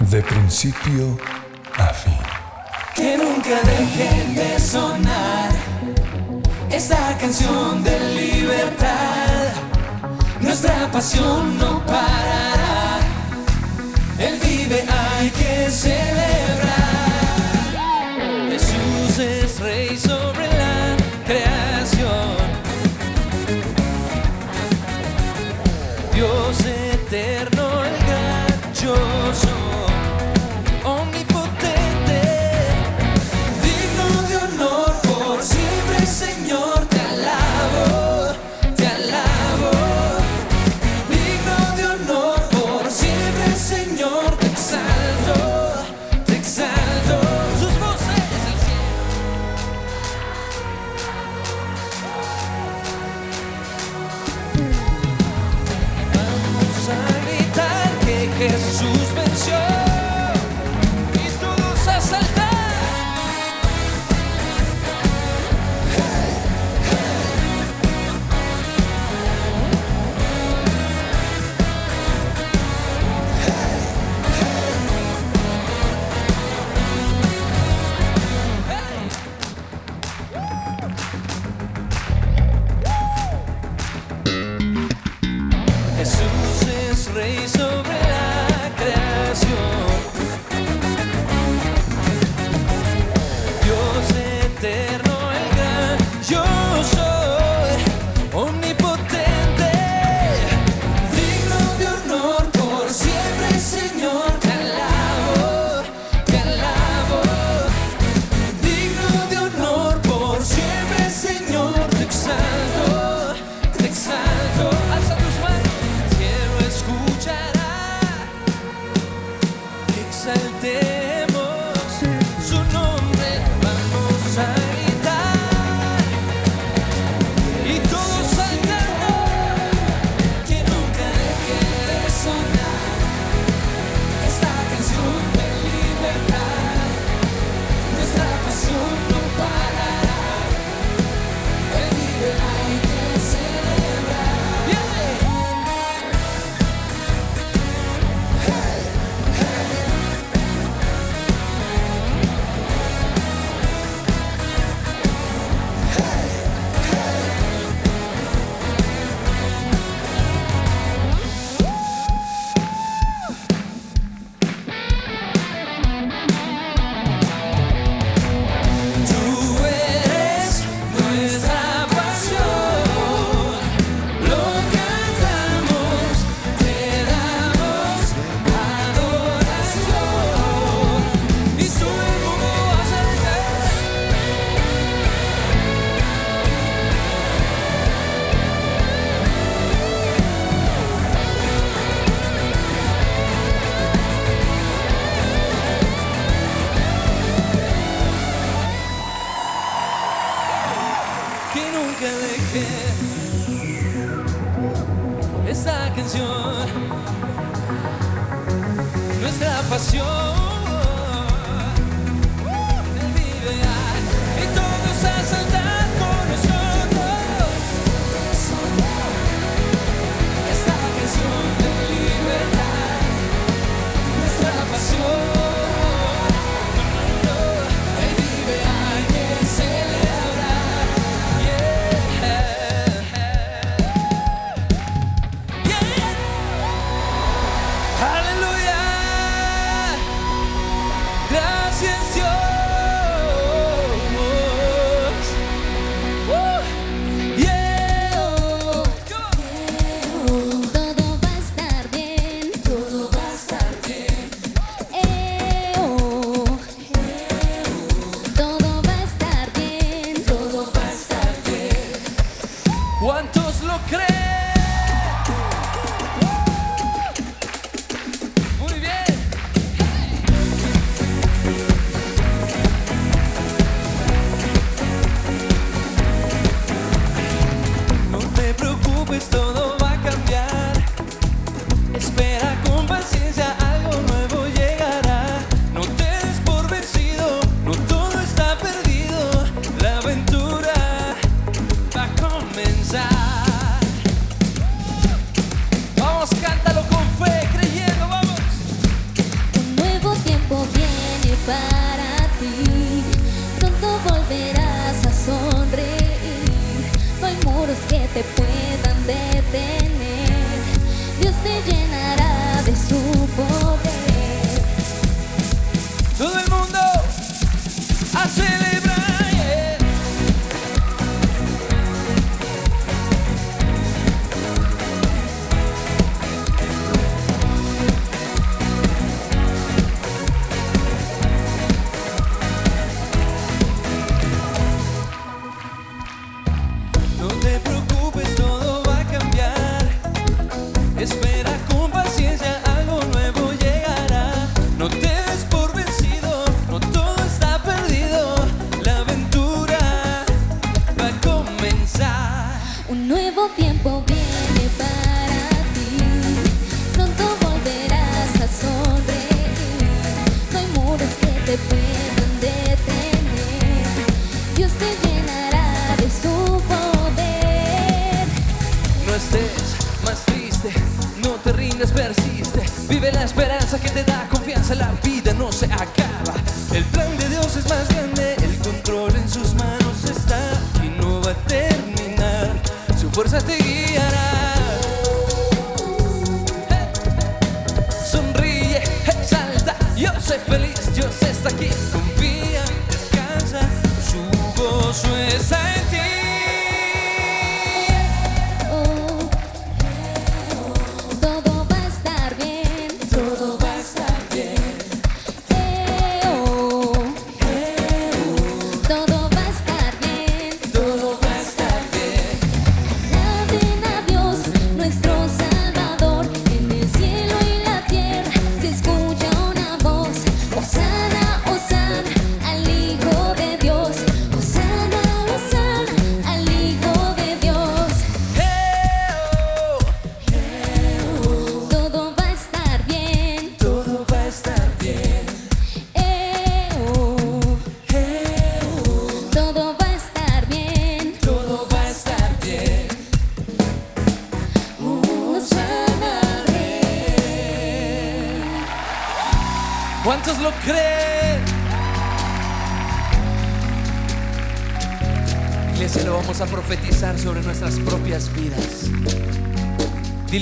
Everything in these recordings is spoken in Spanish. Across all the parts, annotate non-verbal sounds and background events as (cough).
de principio a fin. Que nunca deje de sonar esta canción de libertad. Nuestra pasión no parará. El vive hay que celebrar. Jesús es rey sobre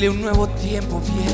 Dile, un nuevo tiempo viene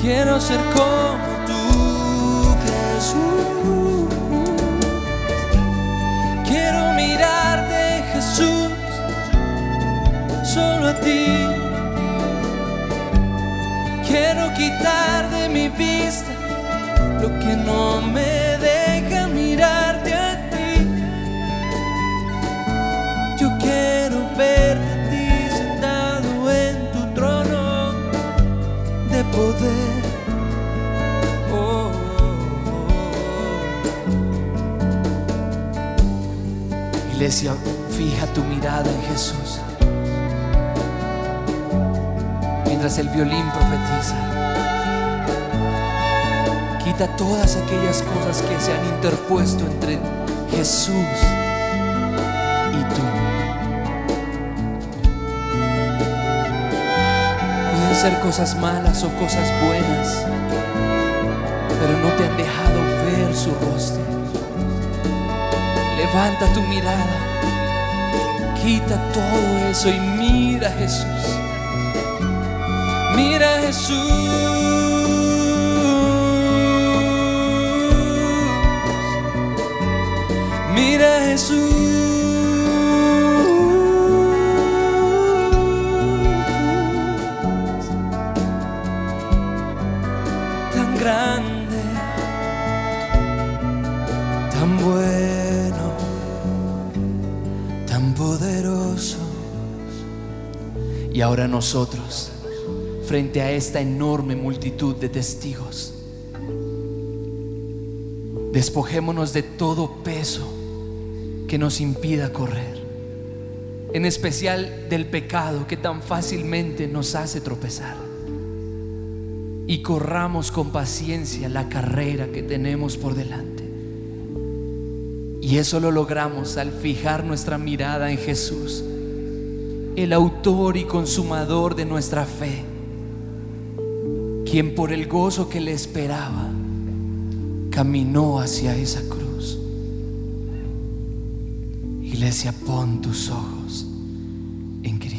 Quiero ser como tú. Jesús. Quiero mirarte, Jesús, solo a ti. Quiero quitar de mi vista lo que no me deja mirarte a ti. Yo quiero verte a ti sentado en tu trono de poder. Oh, oh, oh. Iglesia, fija tu mirada en Jesús. Mientras el violín profetiza. Quita todas aquellas cosas que se han interpuesto entre Jesús y tú. Pueden ser cosas malas o cosas buenas, pero no te han dejado ver su rostro. Levanta tu mirada, quita todo eso y mira a Jesús. Mira Jesús. Mira Jesús. Tan grande, tan bueno, tan poderoso. Y ahora nosotros, frente a esta enorme multitud de testigos, despojémonos de todo peso que nos impida correr, en especial del pecado que tan fácilmente nos hace tropezar. Y corramos con paciencia la carrera que tenemos por delante. Y eso lo logramos al fijar nuestra mirada en Jesús, el autor y consumador de nuestra fe, quien por el gozo que le esperaba, caminó hacia esa cruz. Iglesia, pon tus ojos en Cristo.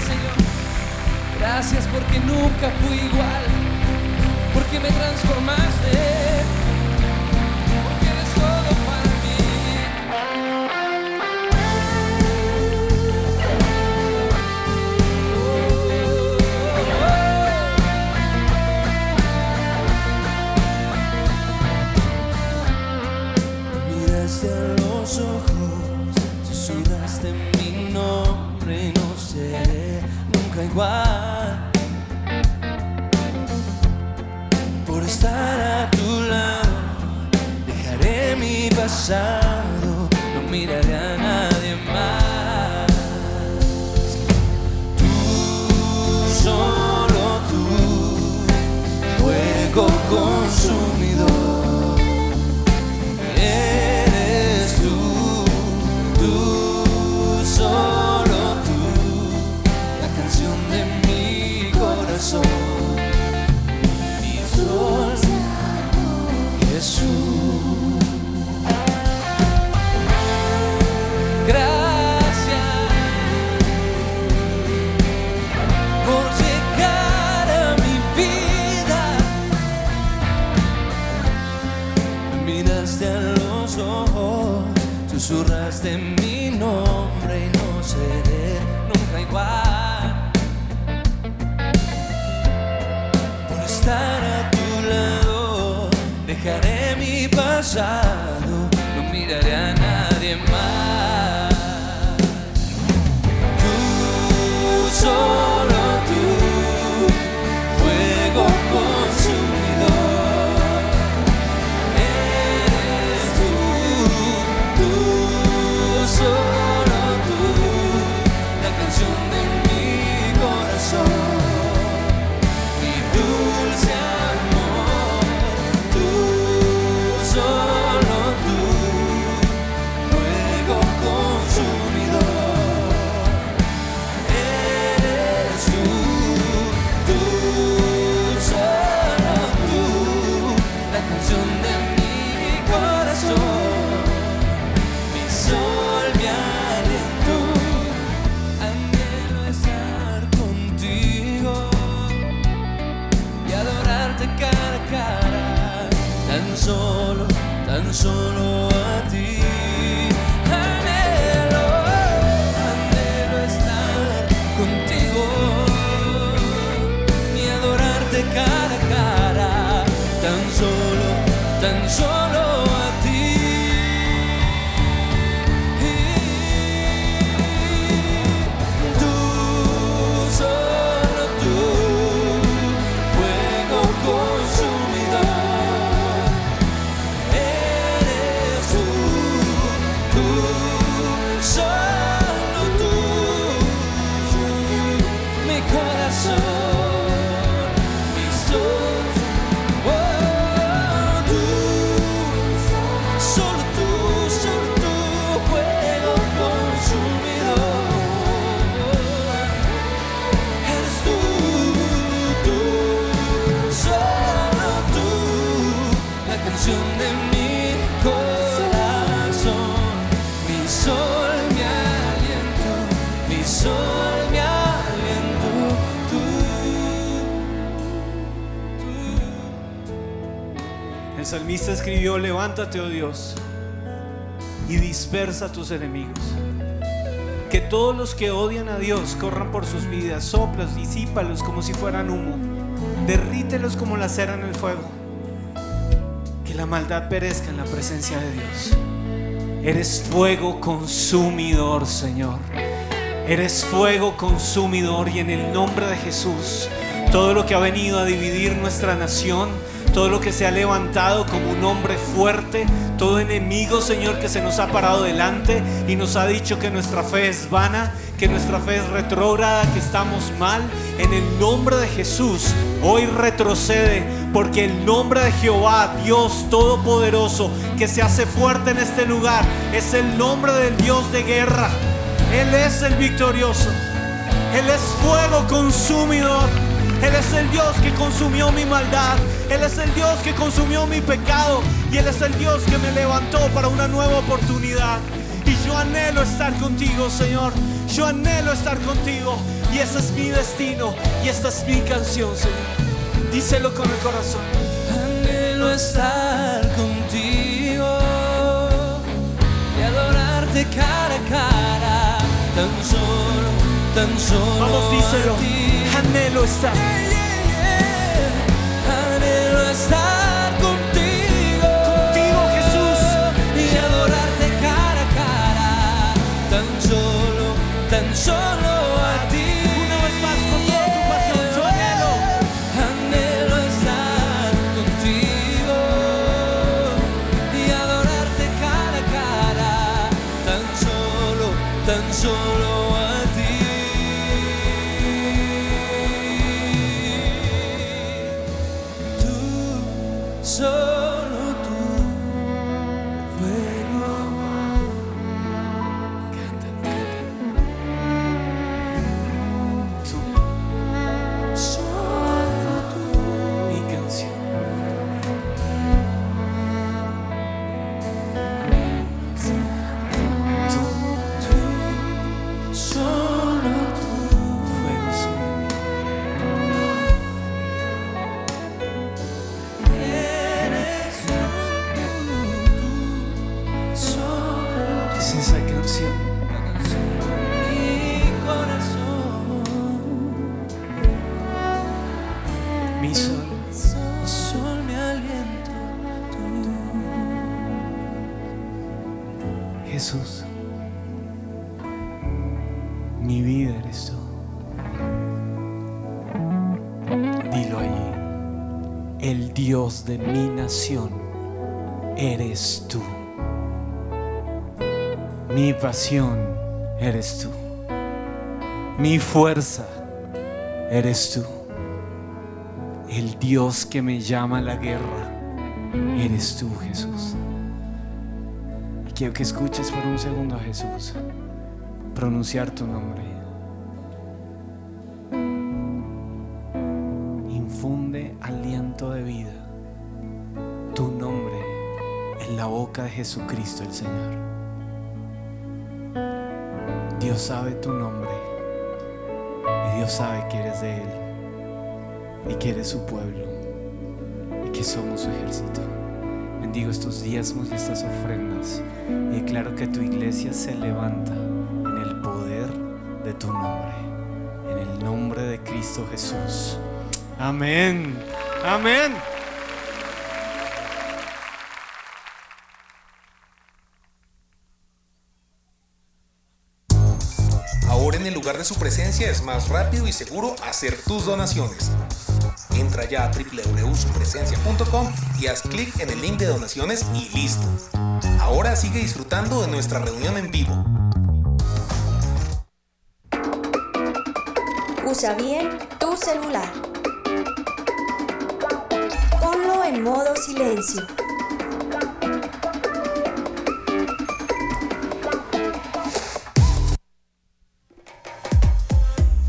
Señor, gracias porque nunca fui igual, porque me transformaste. sun. Dejaré mi pasado, solo, tan solo a ti. Salmista escribió, levántate, oh Dios, y dispersa tus enemigos. Que todos los que odian a Dios corran por sus vidas, soplos, disípalos como si fueran humo, derrítelos como la cera en el fuego. Que la maldad perezca en la presencia de Dios. Eres fuego consumidor, Señor. Eres fuego consumidor y en el nombre de Jesús, todo lo que ha venido a dividir nuestra nación, todo lo que se ha levantado como un hombre fuerte, todo enemigo, Señor, que se nos ha parado delante y nos ha dicho que nuestra fe es vana, que nuestra fe es retrógrada, que estamos mal, en el nombre de Jesús, hoy retrocede, porque el nombre de Jehová, Dios Todopoderoso, que se hace fuerte en este lugar, es el nombre del Dios de guerra. Él es el victorioso. Él es fuego consumidor. Él es el Dios que consumió mi maldad. Él es el Dios que consumió mi pecado. Y Él es el Dios que me levantó para una nueva oportunidad. Y yo anhelo estar contigo, Señor. Yo anhelo estar contigo. Y ese es mi destino. Y esta es mi canción, Señor. Díselo con el corazón. Anhelo estar contigo y adorarte cara a cara, tan solo, tan solo. Vamos, díselo. a ti. Anhelo estar. Mi vida eres tú. Dilo allí. El Dios de mi nación eres tú. Mi pasión eres tú. Mi fuerza eres tú. El Dios que me llama a la guerra eres tú, Jesús. Quiero que escuches por un segundo a Jesús pronunciar tu nombre. Infunde aliento de vida tu nombre en la boca de Jesucristo el Señor. Dios sabe tu nombre y Dios sabe que eres de Él y que eres su pueblo y que somos su ejército. Bendigo estos diezmos y estas ofrendas y declaro que tu iglesia se levanta Jesús. Amén, amén. Ahora en el lugar de su presencia es más rápido y seguro hacer tus donaciones. Entra ya a www.supresencia.com y haz clic en el link de donaciones y listo. Ahora sigue disfrutando de nuestra reunión en vivo. Usa bien celular. Ponlo en modo silencio.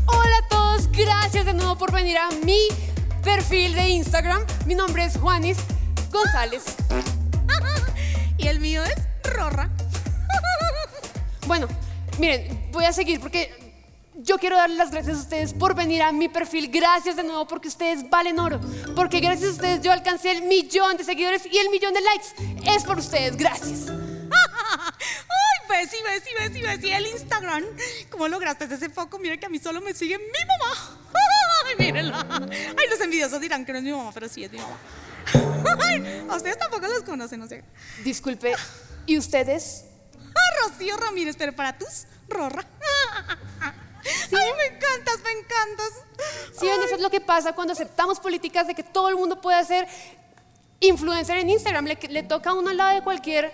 Hola a todos, gracias de nuevo por venir a mi perfil de Instagram. Mi nombre es Juanis González. (laughs) Y el mío es Rorra. (laughs) Bueno, miren, voy a seguir porque yo quiero darles las gracias a ustedes por venir a mi perfil. Gracias de nuevo porque ustedes valen oro. Porque gracias a ustedes yo alcancé el millón de seguidores y el millón de likes. Es por ustedes, gracias. (laughs) Ay, Bessie, Bessie, Bessie, Bessie, el Instagram. ¿Cómo lograste ese foco? Mira que a mí solo me sigue mi mamá. (laughs) Ay, mírenla. Ay, los envidiosos dirán que no es mi mamá, pero sí es mi mamá. (laughs) Ay, a ustedes tampoco los conocen, no sé. Disculpe, ¿y ustedes? Ah, Rocío Ramírez, pero para tus, Rorra. Ay, me encantas, me encantas. Sí, ven, eso es lo que pasa cuando aceptamos políticas de que todo el mundo puede ser influencer en Instagram. Le, le toca a uno al lado de cualquier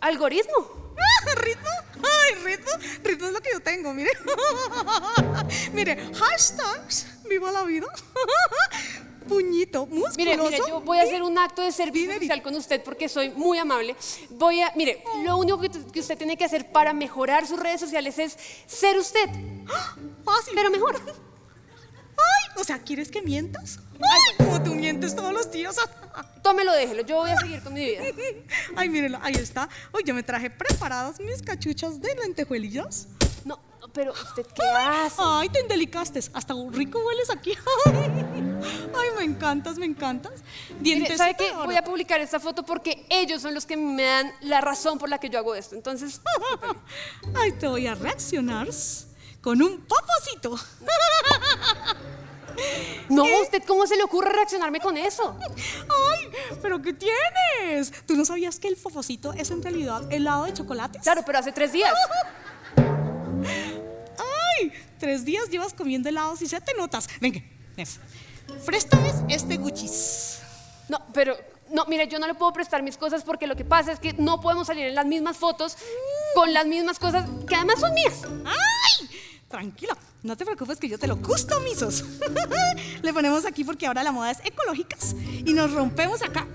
algoritmo. (laughs) ¿Ritmo? Ay, ritmo. Ritmo es lo que yo tengo, mire. (laughs) mire, hashtags, viva la vida. (laughs) Puñito, musculoso. Mire, mire, yo voy a hacer un acto de servicio social con usted porque soy muy amable. Voy a, mire, lo único que, que usted tiene que hacer para mejorar sus redes sociales es ser usted, (gasps) Fácil. pero mejor. (laughs) Ay, o sea, ¿quieres que mientas? Ay, como tú mientes todos los días. (laughs) Tómelo, déjelo, yo voy a seguir con mi vida. (laughs) Ay, mírenlo, ahí está. Hoy yo me traje preparadas mis cachuchas de lentejuelillas. Pero usted qué hace? Ay, te endelicaste. Hasta rico hueles aquí. (laughs) Ay, me encantas, me encantas. Dientes ¿sabe qué? Voy a publicar esta foto porque ellos son los que me dan la razón por la que yo hago esto. Entonces, (laughs) Ay, te voy a reaccionar con un popocito. (laughs) no, ¿usted cómo se le ocurre reaccionarme con eso? Ay, pero ¿qué tienes? ¿Tú no sabías que el fofocito es en realidad helado de chocolates? Claro, pero hace tres días. Ay, tres días llevas comiendo helados y ya te notas. Venga. Préstame este Gucci's. No, pero, no, mire, yo no le puedo prestar mis cosas porque lo que pasa es que no podemos salir en las mismas fotos con las mismas cosas que además son mías. ¡Ay! Tranquila, no te preocupes que yo te lo customizos. (laughs) Le ponemos aquí porque ahora la moda es ecológicas y nos rompemos acá.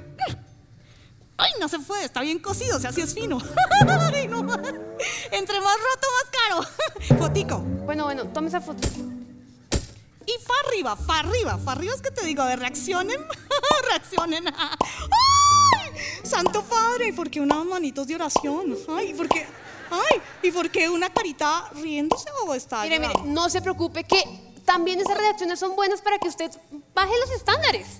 ¡Ay, no se puede! Está bien cocido, o sea, así es fino. (laughs) Ay, no. Entre más roto, más caro. (laughs) Fotico. Bueno, bueno, tome esa foto. Y fa arriba, fa arriba, fa arriba es que te digo, a ver, reaccionen, (laughs) reaccionen. ¡Ay! Santo Padre, ¿y por qué unas manitos de oración? Ay, ¿y por qué? Ay, ¿y por qué una carita riéndose o está Mire, mire, no se preocupe que también esas reacciones son buenas para que usted baje los estándares.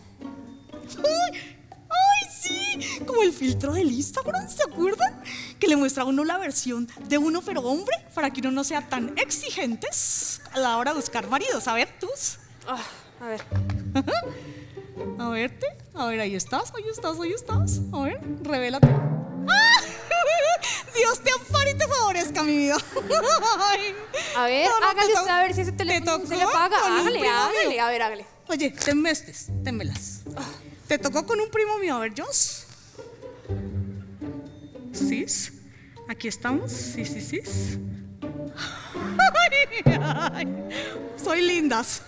¡Ay! ¡Ay, sí! Como el filtro del Instagram, ¿se acuerdan? Que le muestra a uno la versión de uno pero hombre para que uno no sea tan exigentes a la hora de buscar maridos. A ver, tus. Ah, a ver. A verte. A ver, ahí estás, ahí estás, ahí estás. A ver, revélate. ¡Ah! (laughs) Dios te ampare y te favorezca, mi vida. (laughs) Ay. A ver, No, no, hágale te usted a ver si ese te teléfono se le tocó apaga. con un Hágale, hágale. A ver, hágale. Oye, tenme estes, ténmelas. Te tocó con un primo mío, a ver, Joss. ¿Sí? Aquí estamos. Sí, sí, sí. Ay, ay, soy lindas.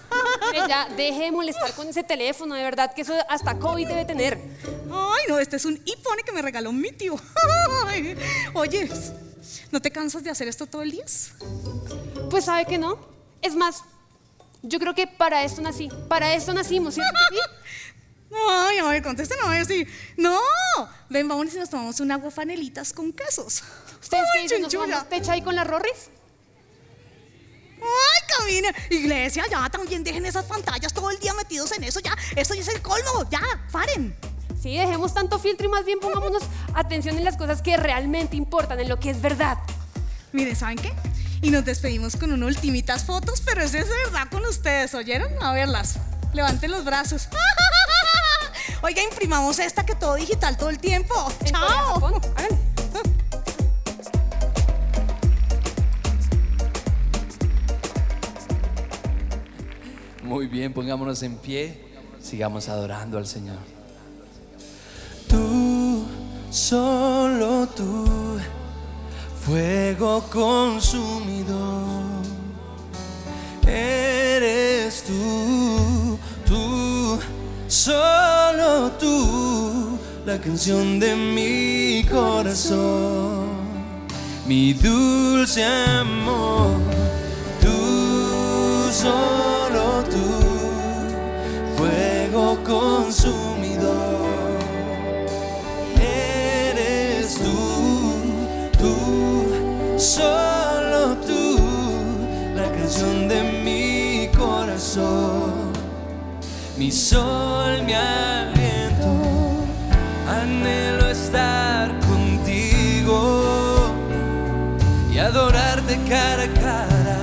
Ya, deje de molestar con ese teléfono, de verdad que eso hasta COVID debe tener. Ay, no, este es un iPhone que me regaló mi tío. Ay, Oye, ¿no te cansas de hacer esto todo el día? Pues sabe que no. Es más, yo creo que para esto nací. Para esto nacimos, ¿cierto sí? (laughs) Ay, ay, contesten a ver si. No, ven, vamos y nos tomamos un agua fanelitas con quesos. ¿Ustedes qué Ay, dicen? ¿Nos pecha ahí con las rorris? Ay, camina. Iglesia, ya también dejen esas pantallas todo el día metidos en eso, ya. Eso ya es el colmo, ya, paren. Sí, dejemos tanto filtro y más bien pongámonos (laughs) atención en las cosas que realmente importan, en lo que es verdad. Mire, ¿saben qué? Y nos despedimos con unas ultimitas fotos, pero es de verdad con ustedes, ¿oyeron? A verlas. Levanten los brazos. (laughs) Oiga, imprimamos esta que todo digital todo el tiempo. Chao. Muy bien, pongámonos en pie, sigamos adorando al Señor. Tú, solo tú, fuego consumidor, eres tú, tú, solo tú, la canción de mi corazón, mi dulce amor tú, solo tú, fuego consumidor. Eres tú, tú, solo mi sol, mi aliento, anhelo estar contigo y adorarte cara a cara,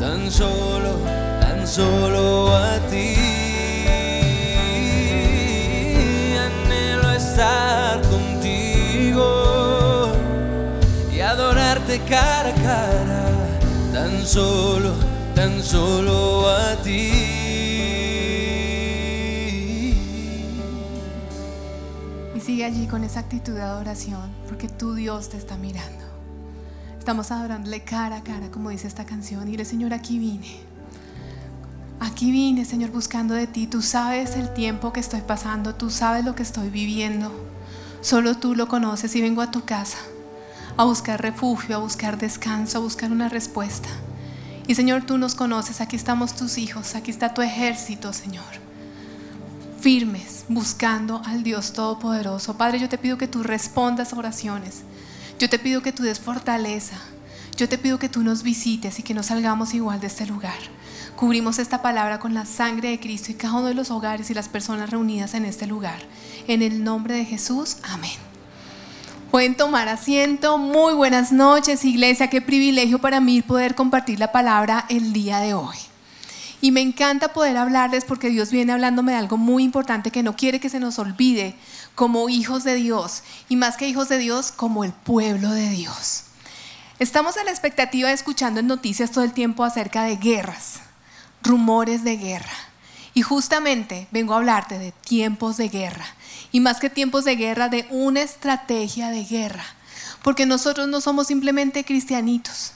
tan solo, tan solo a ti. Anhelo estar contigo y adorarte cara a cara, tan solo, tan solo allí con esa actitud de adoración, porque tu Dios te está mirando. Estamos adorándole cara a cara, como dice esta canción. Y dile, Señor, aquí vine. Aquí vine, Señor, buscando de ti. Tú sabes el tiempo que estoy pasando, tú sabes lo que estoy viviendo. Solo tú lo conoces y vengo a tu casa a buscar refugio, a buscar descanso, a buscar una respuesta. Y Señor, tú nos conoces, aquí estamos tus hijos, aquí está tu ejército, Señor firmes, buscando al Dios Todopoderoso. Padre, yo te pido que tú respondas oraciones. Yo te pido que tú des fortaleza. Yo te pido que tú nos visites y que no salgamos igual de este lugar. Cubrimos esta palabra con la sangre de Cristo y cada uno de los hogares y las personas reunidas en este lugar. En el nombre de Jesús, amén. Pueden tomar asiento. Muy buenas noches, iglesia. Qué privilegio para mí poder compartir la palabra el día de hoy. Y me encanta poder hablarles porque Dios viene hablándome de algo muy importante que no quiere que se nos olvide como hijos de Dios y más que hijos de Dios, como el pueblo de Dios. Estamos a la expectativa de escuchando en noticias todo el tiempo acerca de guerras, rumores de guerra. Y justamente vengo a hablarte de tiempos de guerra. Y más que tiempos de guerra, de una estrategia de guerra. Porque nosotros no somos simplemente cristianitos.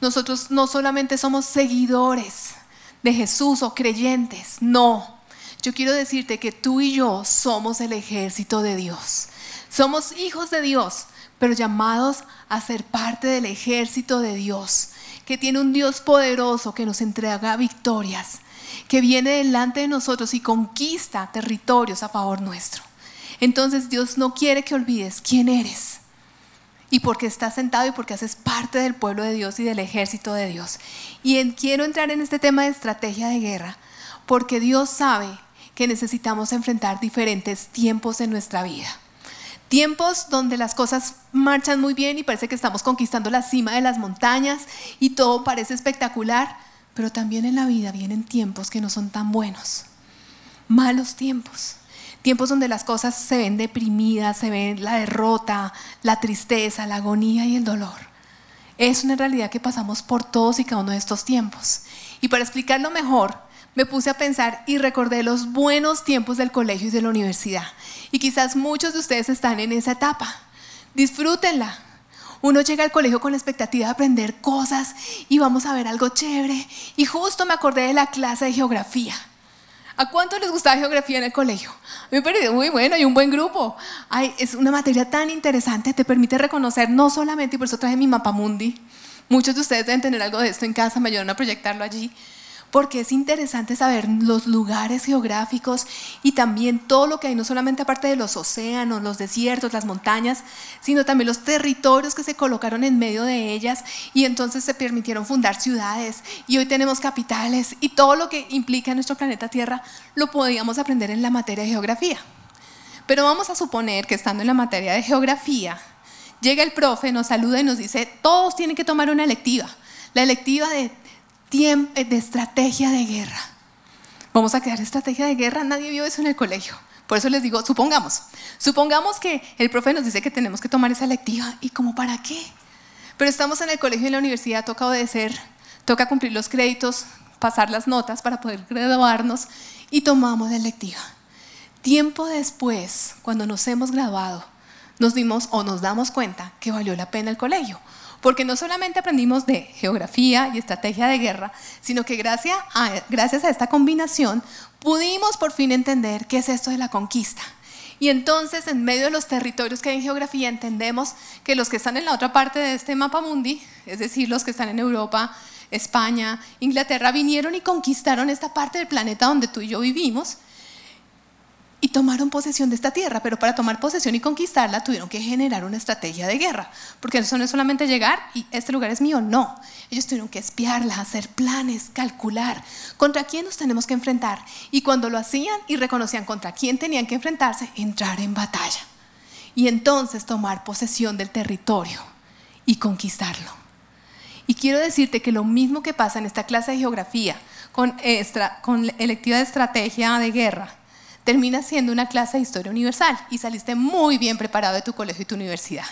Nosotros no solamente somos seguidores de Jesús o creyentes. No. Yo quiero decirte que tú y yo somos el ejército de Dios. Somos hijos de Dios, pero llamados a ser parte del ejército de Dios, que tiene un Dios poderoso que nos entrega victorias, que viene delante de nosotros y conquista territorios a favor nuestro. Entonces Dios no quiere que olvides quién eres y porque estás sentado y porque haces parte del pueblo de Dios y del ejército de Dios. Y quiero entrar en este tema de estrategia de guerra porque Dios sabe que necesitamos enfrentar diferentes tiempos en nuestra vida. Tiempos donde las cosas marchan muy bien y parece que estamos conquistando la cima de las montañas y todo parece espectacular, pero también en la vida vienen tiempos que no son tan buenos. Malos tiempos. Tiempos donde las cosas se ven deprimidas, se ven la derrota, la tristeza, la agonía y el dolor. Es una realidad que pasamos por todos y cada uno de estos tiempos. Y para explicarlo mejor, me puse a pensar y recordé los buenos tiempos del colegio y de la universidad. Y quizás muchos de ustedes están en esa etapa. Disfrútenla. Uno llega al colegio con la expectativa de aprender cosas y vamos a ver algo chévere. Y justo me acordé de la clase de geografía. ¿A cuánto les gustaba geografía en el colegio? Me muy bueno y un buen grupo. Ay, es una materia tan interesante, te permite reconocer no solamente, y por eso traje mi mapa mundi. Muchos de ustedes deben tener algo de esto en casa, me ayudaron a proyectarlo allí porque es interesante saber los lugares geográficos y también todo lo que hay, no solamente aparte de los océanos, los desiertos, las montañas, sino también los territorios que se colocaron en medio de ellas y entonces se permitieron fundar ciudades y hoy tenemos capitales y todo lo que implica nuestro planeta Tierra lo podíamos aprender en la materia de geografía. Pero vamos a suponer que estando en la materia de geografía, llega el profe, nos saluda y nos dice, todos tienen que tomar una electiva. La electiva de tiempo, de estrategia de guerra. Vamos a crear estrategia de guerra, nadie vio eso en el colegio. Por eso les digo, supongamos, supongamos que el profe nos dice que tenemos que tomar esa electiva y como para qué. Pero estamos en el colegio y en la universidad, toca obedecer, toca cumplir los créditos, pasar las notas para poder graduarnos y tomamos la electiva. Tiempo después, cuando nos hemos graduado, nos dimos o nos damos cuenta que valió la pena el colegio porque no solamente aprendimos de geografía y estrategia de guerra, sino que gracias a, esta combinación pudimos por fin entender qué es esto de la conquista. Y entonces, en medio de los territorios que hay en geografía, entendemos que los que están en la otra parte de este mapa mundi, es decir, los que están en Europa, España, Inglaterra, vinieron y conquistaron esta parte del planeta donde tú y yo vivimos y tomaron posesión de esta tierra, pero para tomar posesión y conquistarla tuvieron que generar una estrategia de guerra, porque eso no es solamente llegar y este lugar es mío, no, ellos tuvieron que espiarla, hacer planes, calcular contra quién nos tenemos que enfrentar y cuando lo hacían y reconocían contra quién tenían que enfrentarse, entrar en batalla y entonces tomar posesión del territorio y conquistarlo. Y quiero decirte que lo mismo que pasa en esta clase de geografía con, extra, con electiva de estrategia de guerra, termina siendo una clase de historia universal y saliste muy bien preparado de tu colegio y tu universidad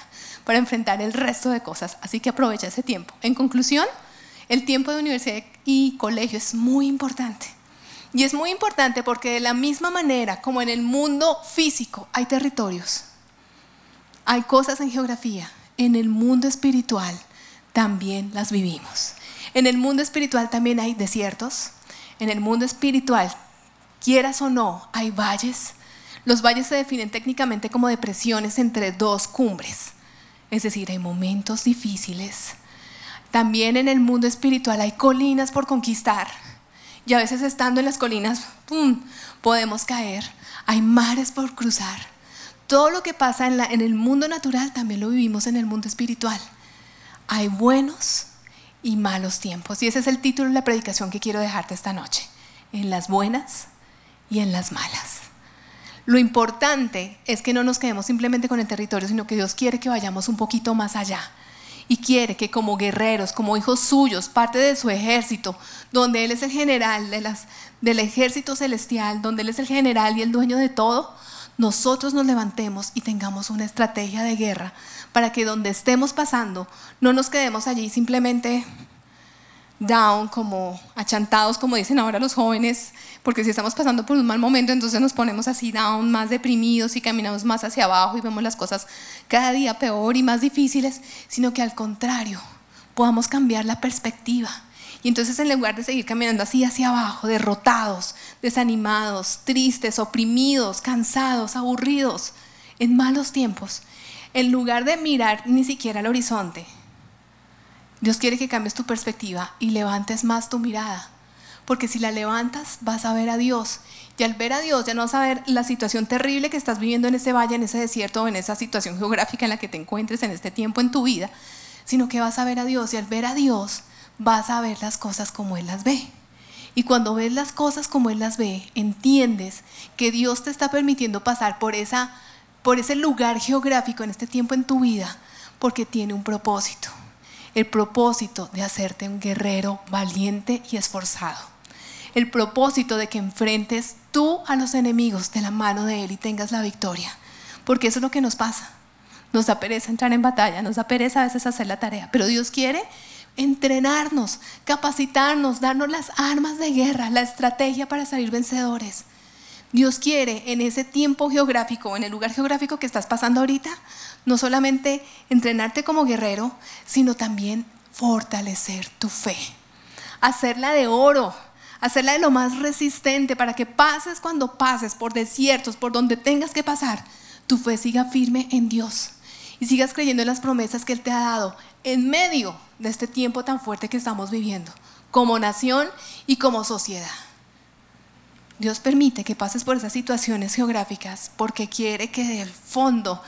para enfrentar el resto de cosas. Así que aprovecha ese tiempo. En conclusión, el tiempo de universidad y colegio es muy importante. Y es muy importante porque de la misma manera como en el mundo físico hay territorios, hay cosas en geografía, en el mundo espiritual también las vivimos. En el mundo espiritual también hay desiertos. En el mundo espiritual quieras o no, hay valles. Los valles se definen técnicamente como depresiones entre dos cumbres. Es decir, hay momentos difíciles. También en el mundo espiritual hay colinas por conquistar. Y a veces estando en las colinas, ¡pum!, podemos caer. Hay mares por cruzar. Todo lo que pasa en, en el mundo natural también lo vivimos en el mundo espiritual. Hay buenos y malos tiempos. Y ese es el título de la predicación que quiero dejarte esta noche. En las buenas y en las malas. Lo importante es que no nos quedemos simplemente con el territorio, sino que Dios quiere que vayamos un poquito más allá. Y quiere que como guerreros, como hijos suyos, parte de su ejército, donde Él es el general de las, del ejército celestial, donde Él es el general y el dueño de todo, nosotros nos levantemos y tengamos una estrategia de guerra para que donde estemos pasando no nos quedemos allí simplemente down, como achantados, como dicen ahora los jóvenes, porque si estamos pasando por un mal momento, entonces nos ponemos así down, más deprimidos y caminamos más hacia abajo y vemos las cosas cada día peor y más difíciles, sino que al contrario, podamos cambiar la perspectiva. Y entonces en lugar de seguir caminando así hacia abajo, derrotados, desanimados, tristes, oprimidos, cansados, aburridos, en malos tiempos, en lugar de mirar ni siquiera al horizonte, Dios quiere que cambies tu perspectiva y levantes más tu mirada. Porque si la levantas, vas a ver a Dios. Y al ver a Dios, ya no vas a ver la situación terrible que estás viviendo en ese valle, en ese desierto o en esa situación (laughs) geográfica en la que te encuentres en este tiempo en tu vida, sino que vas a ver a Dios. Y al ver a Dios, vas a ver las cosas como Él las ve. Y cuando ves las cosas como Él las ve, entiendes que Dios te está permitiendo pasar por, esa, por ese lugar geográfico en este tiempo en tu vida, porque tiene un propósito el propósito de hacerte un guerrero valiente y esforzado. El propósito de que enfrentes tú a los enemigos de la mano de Él y tengas la victoria. Porque eso es lo que nos pasa. Nos da pereza entrar en batalla, nos da pereza a veces hacer la tarea, pero Dios quiere entrenarnos, capacitarnos, darnos las armas de guerra, la estrategia para salir vencedores. Dios quiere en ese tiempo geográfico, en el lugar geográfico que estás pasando ahorita, no solamente entrenarte como guerrero, sino también fortalecer tu fe, hacerla de oro, hacerla de lo más resistente para que pases cuando pases por desiertos, por donde tengas que pasar, tu fe siga firme en Dios y sigas creyendo en las promesas que Él te ha dado en medio de este tiempo tan fuerte que estamos viviendo, como nación y como sociedad. Dios permite que pases por esas situaciones geográficas porque quiere que del fondo,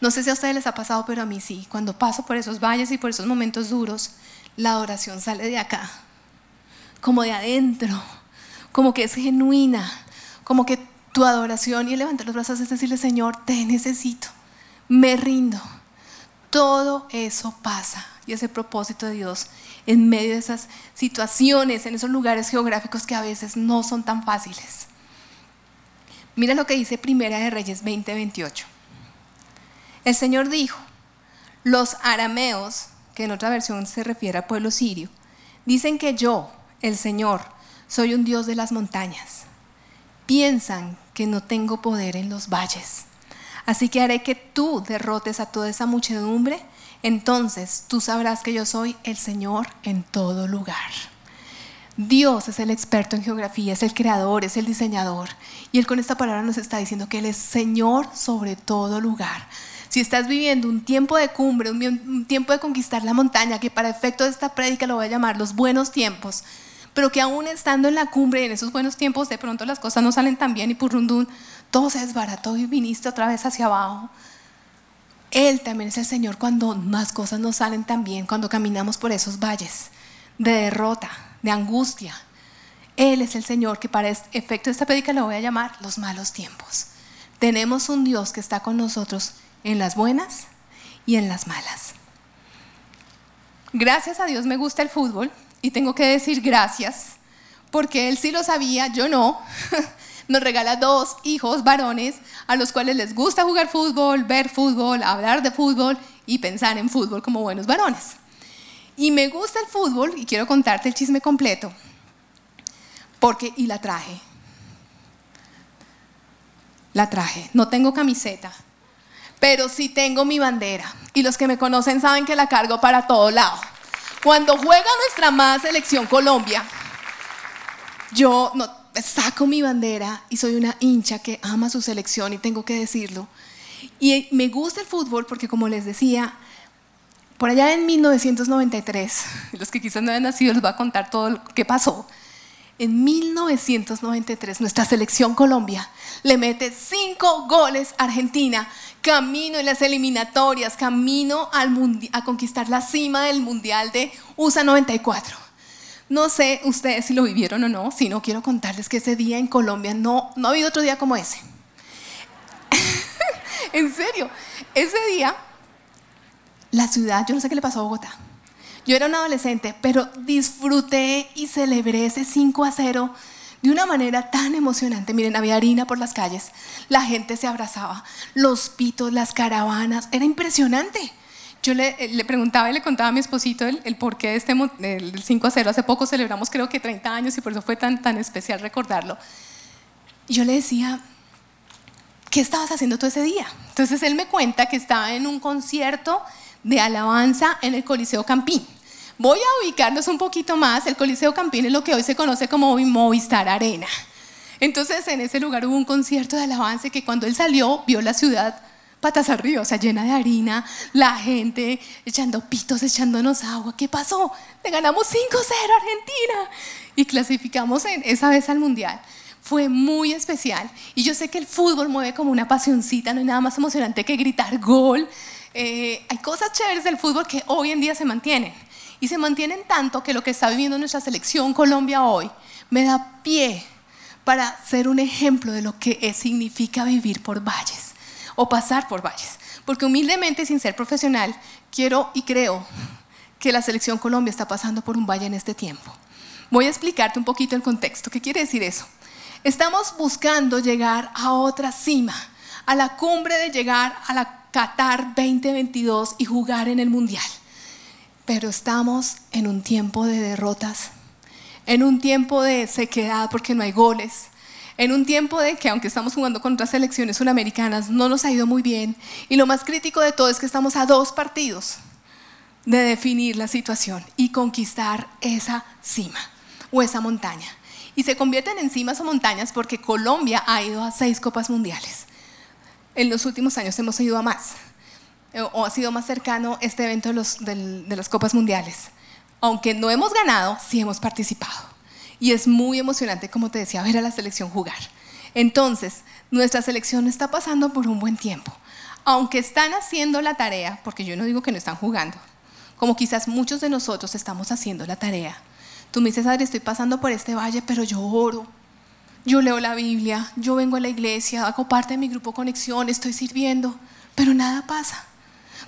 no sé si a ustedes les ha pasado, pero a mí sí, cuando paso por esos valles y por esos momentos duros, la adoración sale de acá, como de adentro, como que es genuina, como que tu adoración y levantar los brazos es decirle, Señor, te necesito, me rindo. Todo eso pasa y ese propósito de Dios en medio de esas situaciones, en esos lugares geográficos que a veces no son tan fáciles. Mira lo que dice Primera de Reyes 20:28. El Señor dijo, los arameos, que en otra versión se refiere al pueblo sirio, dicen que yo, el Señor, soy un Dios de las montañas. Piensan que no tengo poder en los valles. Así que haré que tú derrotes a toda esa muchedumbre entonces tú sabrás que yo soy el Señor en todo lugar. Dios es el experto en geografía, es el creador, es el diseñador. Y Él con esta palabra nos está diciendo que Él es Señor sobre todo lugar. Si estás viviendo un tiempo de cumbre, un tiempo de conquistar la montaña, que para efecto de esta prédica lo voy a llamar los buenos tiempos, pero que aún estando en la cumbre, en esos buenos tiempos, de pronto las cosas no salen tan bien y por rundún, todo se desbarató y viniste otra vez hacia abajo. Él también es el Señor cuando más cosas nos salen tan bien, cuando caminamos por esos valles de derrota, de angustia. Él es el Señor que para efecto de esta predica lo voy a llamar los malos tiempos. Tenemos un Dios que está con nosotros en las buenas y en las malas. Gracias a Dios me gusta el fútbol y tengo que decir gracias porque Él sí lo sabía, yo no. (laughs) nos regala dos hijos varones a los cuales les gusta jugar fútbol, ver fútbol, hablar de fútbol y pensar en fútbol como buenos varones. Y me gusta el fútbol y quiero contarte el chisme completo. Porque, y la traje. La traje. No tengo camiseta, pero sí tengo mi bandera. Y los que me conocen saben que la cargo para todo lado. Cuando juega nuestra más selección Colombia, yo no, saco mi bandera y soy una hincha que ama su selección y tengo que decirlo. Y me gusta el fútbol porque, como les decía, por allá en 1993, (laughs) los que quizás no hayan nacido les voy a contar todo lo que pasó. En 1993, nuestra selección Colombia le mete cinco goles a Argentina, camino en las eliminatorias, camino a conquistar la cima del Mundial de USA 94. No sé ustedes si lo vivieron o no, si no quiero contarles que ese día en Colombia no, no ha habido otro día como ese. (laughs) en serio, ese día la ciudad, yo no sé qué le pasó a Bogotá. Yo era un adolescente, pero disfruté y celebré ese 5 a 0 de una manera tan emocionante. Miren, había harina por las calles, la gente se abrazaba, los pitos, las caravanas, era impresionante. Yo le, le, preguntaba y le contaba a mi esposito el, el porqué de este el 5 a 0. Hace poco celebramos creo que 30 años y por eso fue tan, tan especial recordarlo. Yo le decía, ¿qué estabas haciendo tú ese día? Entonces él me cuenta que estaba en un concierto de alabanza en el Coliseo Campín. Voy a ubicarlos un poquito más. El Coliseo Campín es lo que hoy se conoce como Movistar Arena. Entonces en ese lugar hubo un concierto de alabanza que cuando él salió vio la ciudad patas arriba, o sea, llena de harina, la gente echando pitos, echándonos agua. ¿Qué pasó? Le ganamos 5-0 a Argentina y clasificamos en, esa vez al Mundial. Fue muy especial. Y yo sé que el fútbol mueve como una pasioncita, no hay nada más emocionante que gritar gol. Eh, hay cosas chéveres del fútbol que hoy en día se mantienen. Y se mantienen tanto que lo que está viviendo nuestra selección Colombia hoy me da pie para ser un ejemplo de lo que significa vivir por valles o pasar por valles. Porque humildemente, sin ser profesional, quiero y creo que la selección Colombia está pasando por un valle en este tiempo. Voy a explicarte un poquito el contexto. ¿Qué quiere decir eso? Estamos buscando llegar a otra cima, a la cumbre de llegar a la Qatar 2022 y jugar en el Mundial. Pero estamos en un tiempo de derrotas, en un tiempo de sequedad porque no hay goles, en un tiempo de que aunque estamos jugando contra selecciones sudamericanas, no nos ha ido muy bien. Y lo más crítico de todo es que estamos a dos partidos de definir la situación y conquistar esa cima o esa montaña. Y se convierten en cimas o montañas porque Colombia ha ido a seis copas mundiales. En los últimos años hemos ido a más, o ha sido más cercano este evento de, los, de las copas mundiales. Aunque no hemos ganado, sí hemos participado. Y es muy emocionante, como te decía, ver a la selección jugar. Entonces, nuestra selección está pasando por un buen tiempo. Aunque están haciendo la tarea, porque yo no digo que no están jugando, como quizás muchos de nosotros estamos haciendo la tarea. Tú me dices, Adri, estoy pasando por este valle, pero yo oro, yo leo la Biblia, yo vengo a la iglesia, hago parte de mi grupo Conexión, estoy sirviendo, pero nada pasa.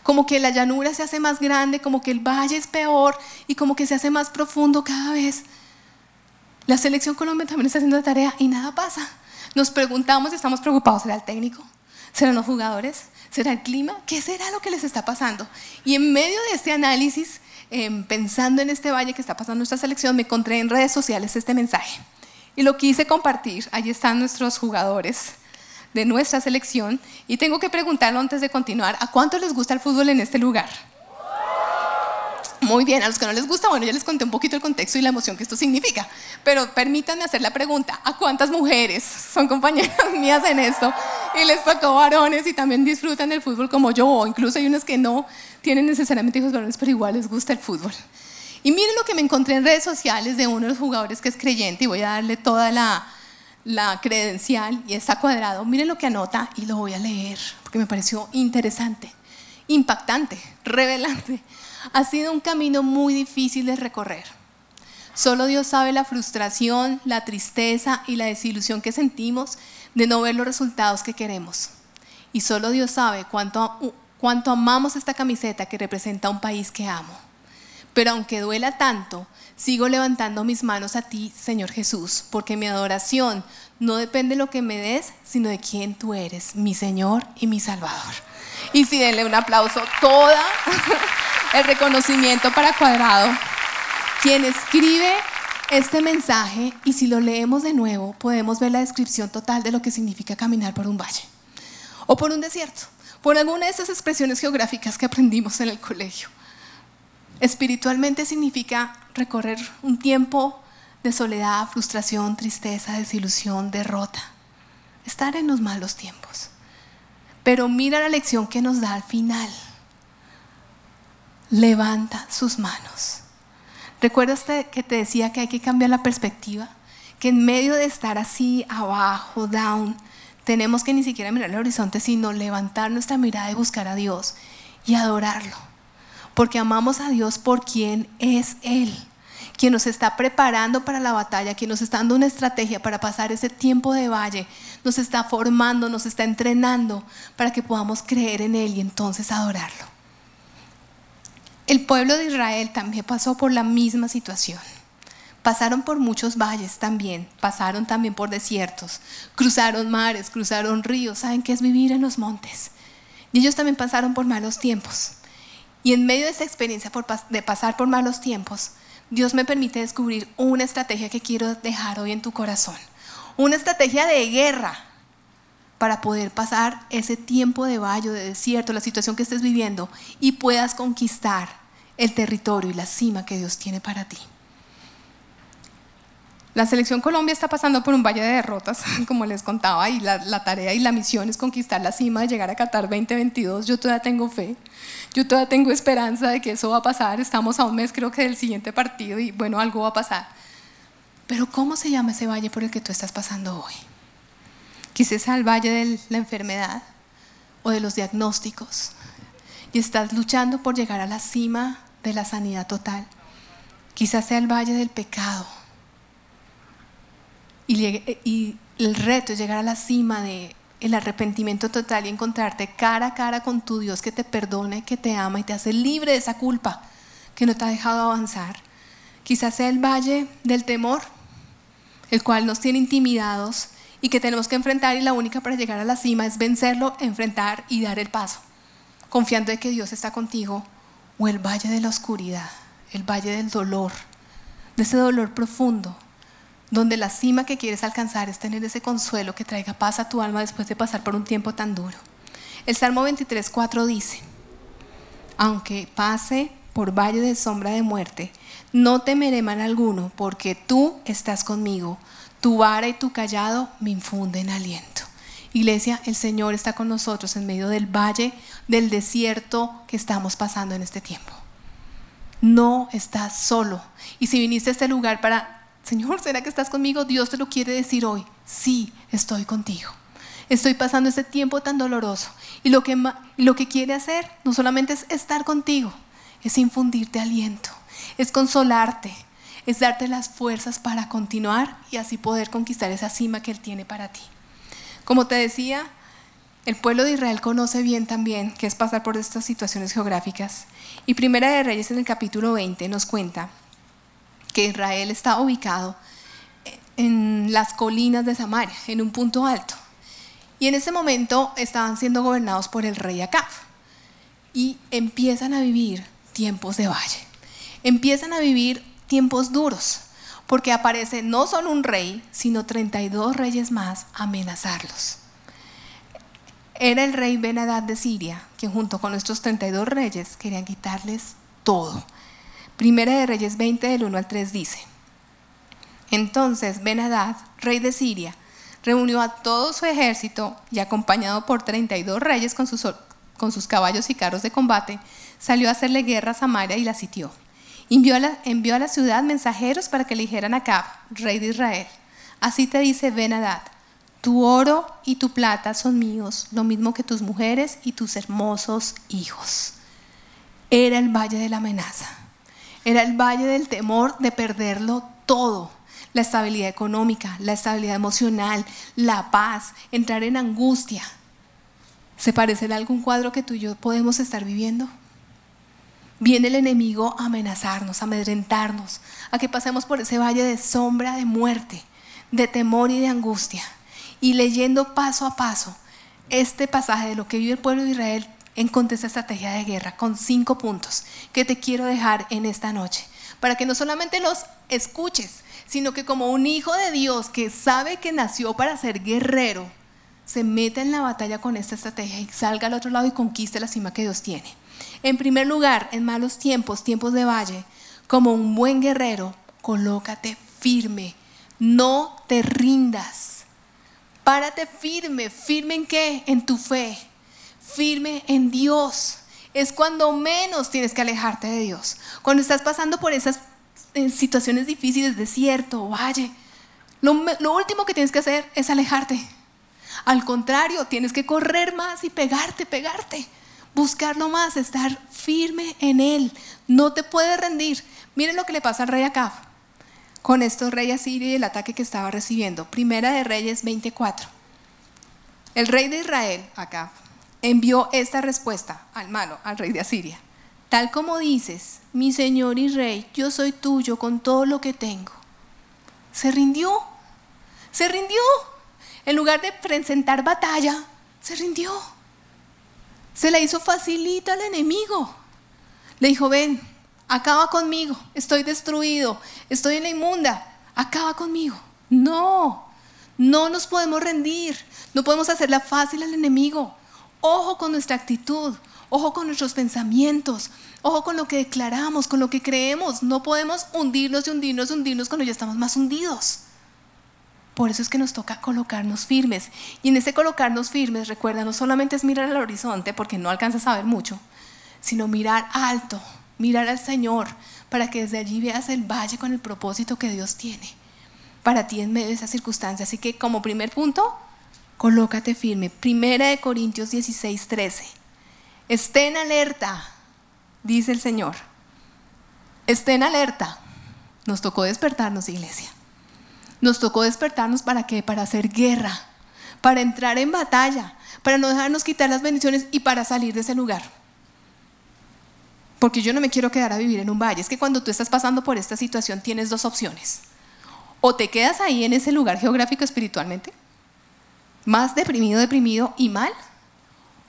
Como que la llanura se hace más grande, como que el valle es peor y como que se hace más profundo cada vez. La selección Colombia también está haciendo la tarea y nada pasa. Nos preguntamos, estamos preocupados, ¿será el técnico? ¿Serán los jugadores? ¿Será el clima? ¿Qué será lo que les está pasando? Y en medio de este análisis, em, pensando en este valle que está pasando nuestra selección, me encontré en redes sociales este mensaje. Y lo quise compartir. Allí están nuestros jugadores de nuestra selección. Y tengo que preguntarlo antes de continuar, ¿a cuánto les gusta el fútbol en este lugar? Muy bien, a los que no les gusta, bueno, ya les conté un poquito el contexto y la emoción que esto significa, pero permítanme hacer la pregunta, ¿a cuántas mujeres son compañeras (laughs) mías en esto y les tocó varones y también disfrutan del fútbol como yo, o incluso hay unas que no tienen necesariamente hijos varones, pero igual les gusta el fútbol? Y miren lo que me encontré en redes sociales de uno de los jugadores que es creyente y voy a darle toda la, la credencial y está cuadrado. Miren lo que anota y lo voy a leer porque me pareció interesante, impactante, revelante. Ha sido un camino muy difícil de recorrer. Solo Dios sabe la frustración, la tristeza y la desilusión que sentimos de no ver los resultados que queremos. Y solo Dios sabe cuánto, cuánto amamos esta camiseta que representa un país que amo. Pero aunque duela tanto, sigo levantando mis manos a ti, Señor Jesús, porque mi adoración no depende de lo que me des, sino de quién tú eres, mi Señor y mi Salvador. Y si denle un aplauso, toda (laughs) el reconocimiento para Cuadrado, quien escribe este mensaje y si lo leemos de nuevo podemos ver la descripción total de lo que significa caminar por un valle o por un desierto, por alguna de esas expresiones geográficas que aprendimos en el colegio. Espiritualmente significa recorrer un tiempo de soledad, frustración, tristeza, desilusión, derrota, estar en los malos tiempos. Pero mira la lección que nos da al final. Levanta sus manos. ¿Recuerdas que te decía que hay que cambiar la perspectiva? Que en medio de estar así, abajo, down, tenemos que ni siquiera mirar el horizonte, sino levantar nuestra mirada y buscar a Dios y adorarlo. Porque amamos a Dios por quien es Él, quien nos está preparando para la batalla, quien nos está dando una estrategia para pasar ese tiempo de valle, nos está formando, nos está entrenando para que podamos creer en Él y entonces adorarlo. El pueblo de Israel también pasó por la misma situación. Pasaron por muchos valles también, pasaron también por desiertos, cruzaron mares, cruzaron ríos, ¿saben qué es vivir en los montes? Y ellos también pasaron por malos tiempos. Y en medio de esa experiencia de pasar por malos tiempos, Dios me permite descubrir una estrategia que quiero dejar hoy en tu corazón. Una estrategia de guerra para poder pasar ese tiempo de valle, de desierto, la situación que estés viviendo y puedas conquistar el territorio y la cima que Dios tiene para ti. La selección Colombia está pasando por un valle de derrotas, (laughs) como les contaba, y la, tarea y la misión es conquistar la cima de llegar a Qatar 2022. Yo todavía tengo fe, yo todavía tengo esperanza de que eso va a pasar. Estamos a un mes creo que del siguiente partido y bueno, algo va a pasar. Pero ¿cómo se llama ese valle por el que tú estás pasando hoy? Quizás sea el valle de la enfermedad o de los diagnósticos y estás luchando por llegar a la cima de la sanidad total. Quizás sea el valle del pecado y, el reto es llegar a la cima de el arrepentimiento total y encontrarte cara a cara con tu Dios que te perdone, que te ama y te hace libre de esa culpa que no te ha dejado avanzar. Quizás sea el valle del temor, el cual nos tiene intimidados y que tenemos que enfrentar y la única para llegar a la cima es vencerlo, enfrentar y dar el paso, confiando en que Dios está contigo, o el valle de la oscuridad, el valle del dolor, de ese dolor profundo, donde la cima que quieres alcanzar es tener ese consuelo que traiga paz a tu alma después de pasar por un tiempo tan duro. El Salmo 23, 4 dice, aunque pase por valle de sombra de muerte, no temeré mal alguno, porque tú estás conmigo, tu vara y tu callado me infunden aliento. Iglesia, el Señor está con nosotros en medio del valle, del desierto que estamos pasando en este tiempo. No estás solo. Y si viniste a este lugar para, Señor, ¿será que estás conmigo? Dios te lo quiere decir hoy. Sí, estoy contigo. Estoy pasando este tiempo tan doloroso. Y lo que, lo que quiere hacer no solamente es estar contigo, es infundirte aliento, es consolarte, es darte las fuerzas para continuar y así poder conquistar esa cima que Él tiene para ti. Como te decía, el pueblo de Israel conoce bien también qué es pasar por estas situaciones geográficas. Y Primera de Reyes en el capítulo 20 nos cuenta que Israel está ubicado en las colinas de Samaria, en un punto alto. Y en ese momento estaban siendo gobernados por el rey Acab. Y empiezan a vivir tiempos de valle. Empiezan a vivir tiempos duros, porque aparece no solo un rey, sino 32 reyes más amenazarlos. Era el rey Benadad de Siria, quien junto con nuestros 32 reyes querían quitarles todo. Primera de Reyes 20 del 1 al 3 dice, entonces Benadad, rey de Siria, reunió a todo su ejército y acompañado por 32 reyes con sus, con sus caballos y carros de combate, salió a hacerle guerra a Samaria y la sitió. Envió a, la, envió a la ciudad mensajeros para que le dijeran a Acab, rey de Israel, así te dice Ben-Hadad, tu oro y tu plata son míos, lo mismo que tus mujeres y tus hermosos hijos. Era el valle de la amenaza, era el valle del temor de perderlo todo, la estabilidad económica, la estabilidad emocional, la paz, entrar en angustia. ¿Se parece a algún cuadro que tú y yo podemos estar viviendo? Viene el enemigo a amenazarnos, a amedrentarnos, a que pasemos por ese valle de sombra de muerte, de temor y de angustia. Y leyendo paso a paso este pasaje de lo que vive el pueblo de Israel, encontré esta estrategia de guerra con cinco puntos que te quiero dejar en esta noche, para que no solamente los escuches, sino que como un hijo de Dios que sabe que nació para ser guerrero, se meta en la batalla con esta estrategia y salga al otro lado y conquiste la cima que Dios tiene. En primer lugar, en malos tiempos, tiempos de valle, como un buen guerrero, colócate firme, no te rindas. Párate firme, firme en qué? En tu fe, firme en Dios. Es cuando menos tienes que alejarte de Dios. Cuando estás pasando por esas eh, situaciones difíciles, desierto, valle, lo, lo último que tienes que hacer es alejarte. Al contrario, tienes que correr más y pegarte, pegarte buscarlo más, estar firme en Él. No te puedes rendir. Miren lo que le pasa al rey Acab con estos reyes asirio y el ataque que estaba recibiendo. Primera de Reyes 24. El rey de Israel, Acab, envió esta respuesta al malo, al rey de Asiria. Tal como dices, mi señor y rey, yo soy tuyo con todo lo que tengo. Se rindió, se rindió. En lugar de presentar batalla, se rindió. Se la hizo facilita al enemigo. Le dijo, ven, acaba conmigo, estoy destruido, estoy en la inmunda, acaba conmigo. No, no nos podemos rendir, no podemos hacerla fácil al enemigo. Ojo con nuestra actitud, ojo con nuestros pensamientos, ojo con lo que declaramos, con lo que creemos. No podemos hundirnos y hundirnos y hundirnos cuando ya estamos más hundidos. Por eso es que nos toca colocarnos firmes. Y en ese colocarnos firmes, recuerda, no solamente es mirar al horizonte, porque no alcanzas a ver mucho, sino mirar alto, mirar al Señor, para que desde allí veas el valle con el propósito que Dios tiene para ti en medio de esa circunstancia. Así que como primer punto, colócate firme. Primera de Corintios 16, 13. Estén alerta, dice el Señor. Estén alerta. Nos tocó despertarnos, iglesia. Nos tocó despertarnos para qué? Para hacer guerra, para entrar en batalla, para no dejarnos quitar las bendiciones y para salir de ese lugar. porque yo no me quiero quedar a vivir en un valle. Es que cuando tú estás pasando por esta situación tienes dos opciones. O te quedas ahí en ese lugar geográfico espiritualmente, más deprimido, deprimido y mal,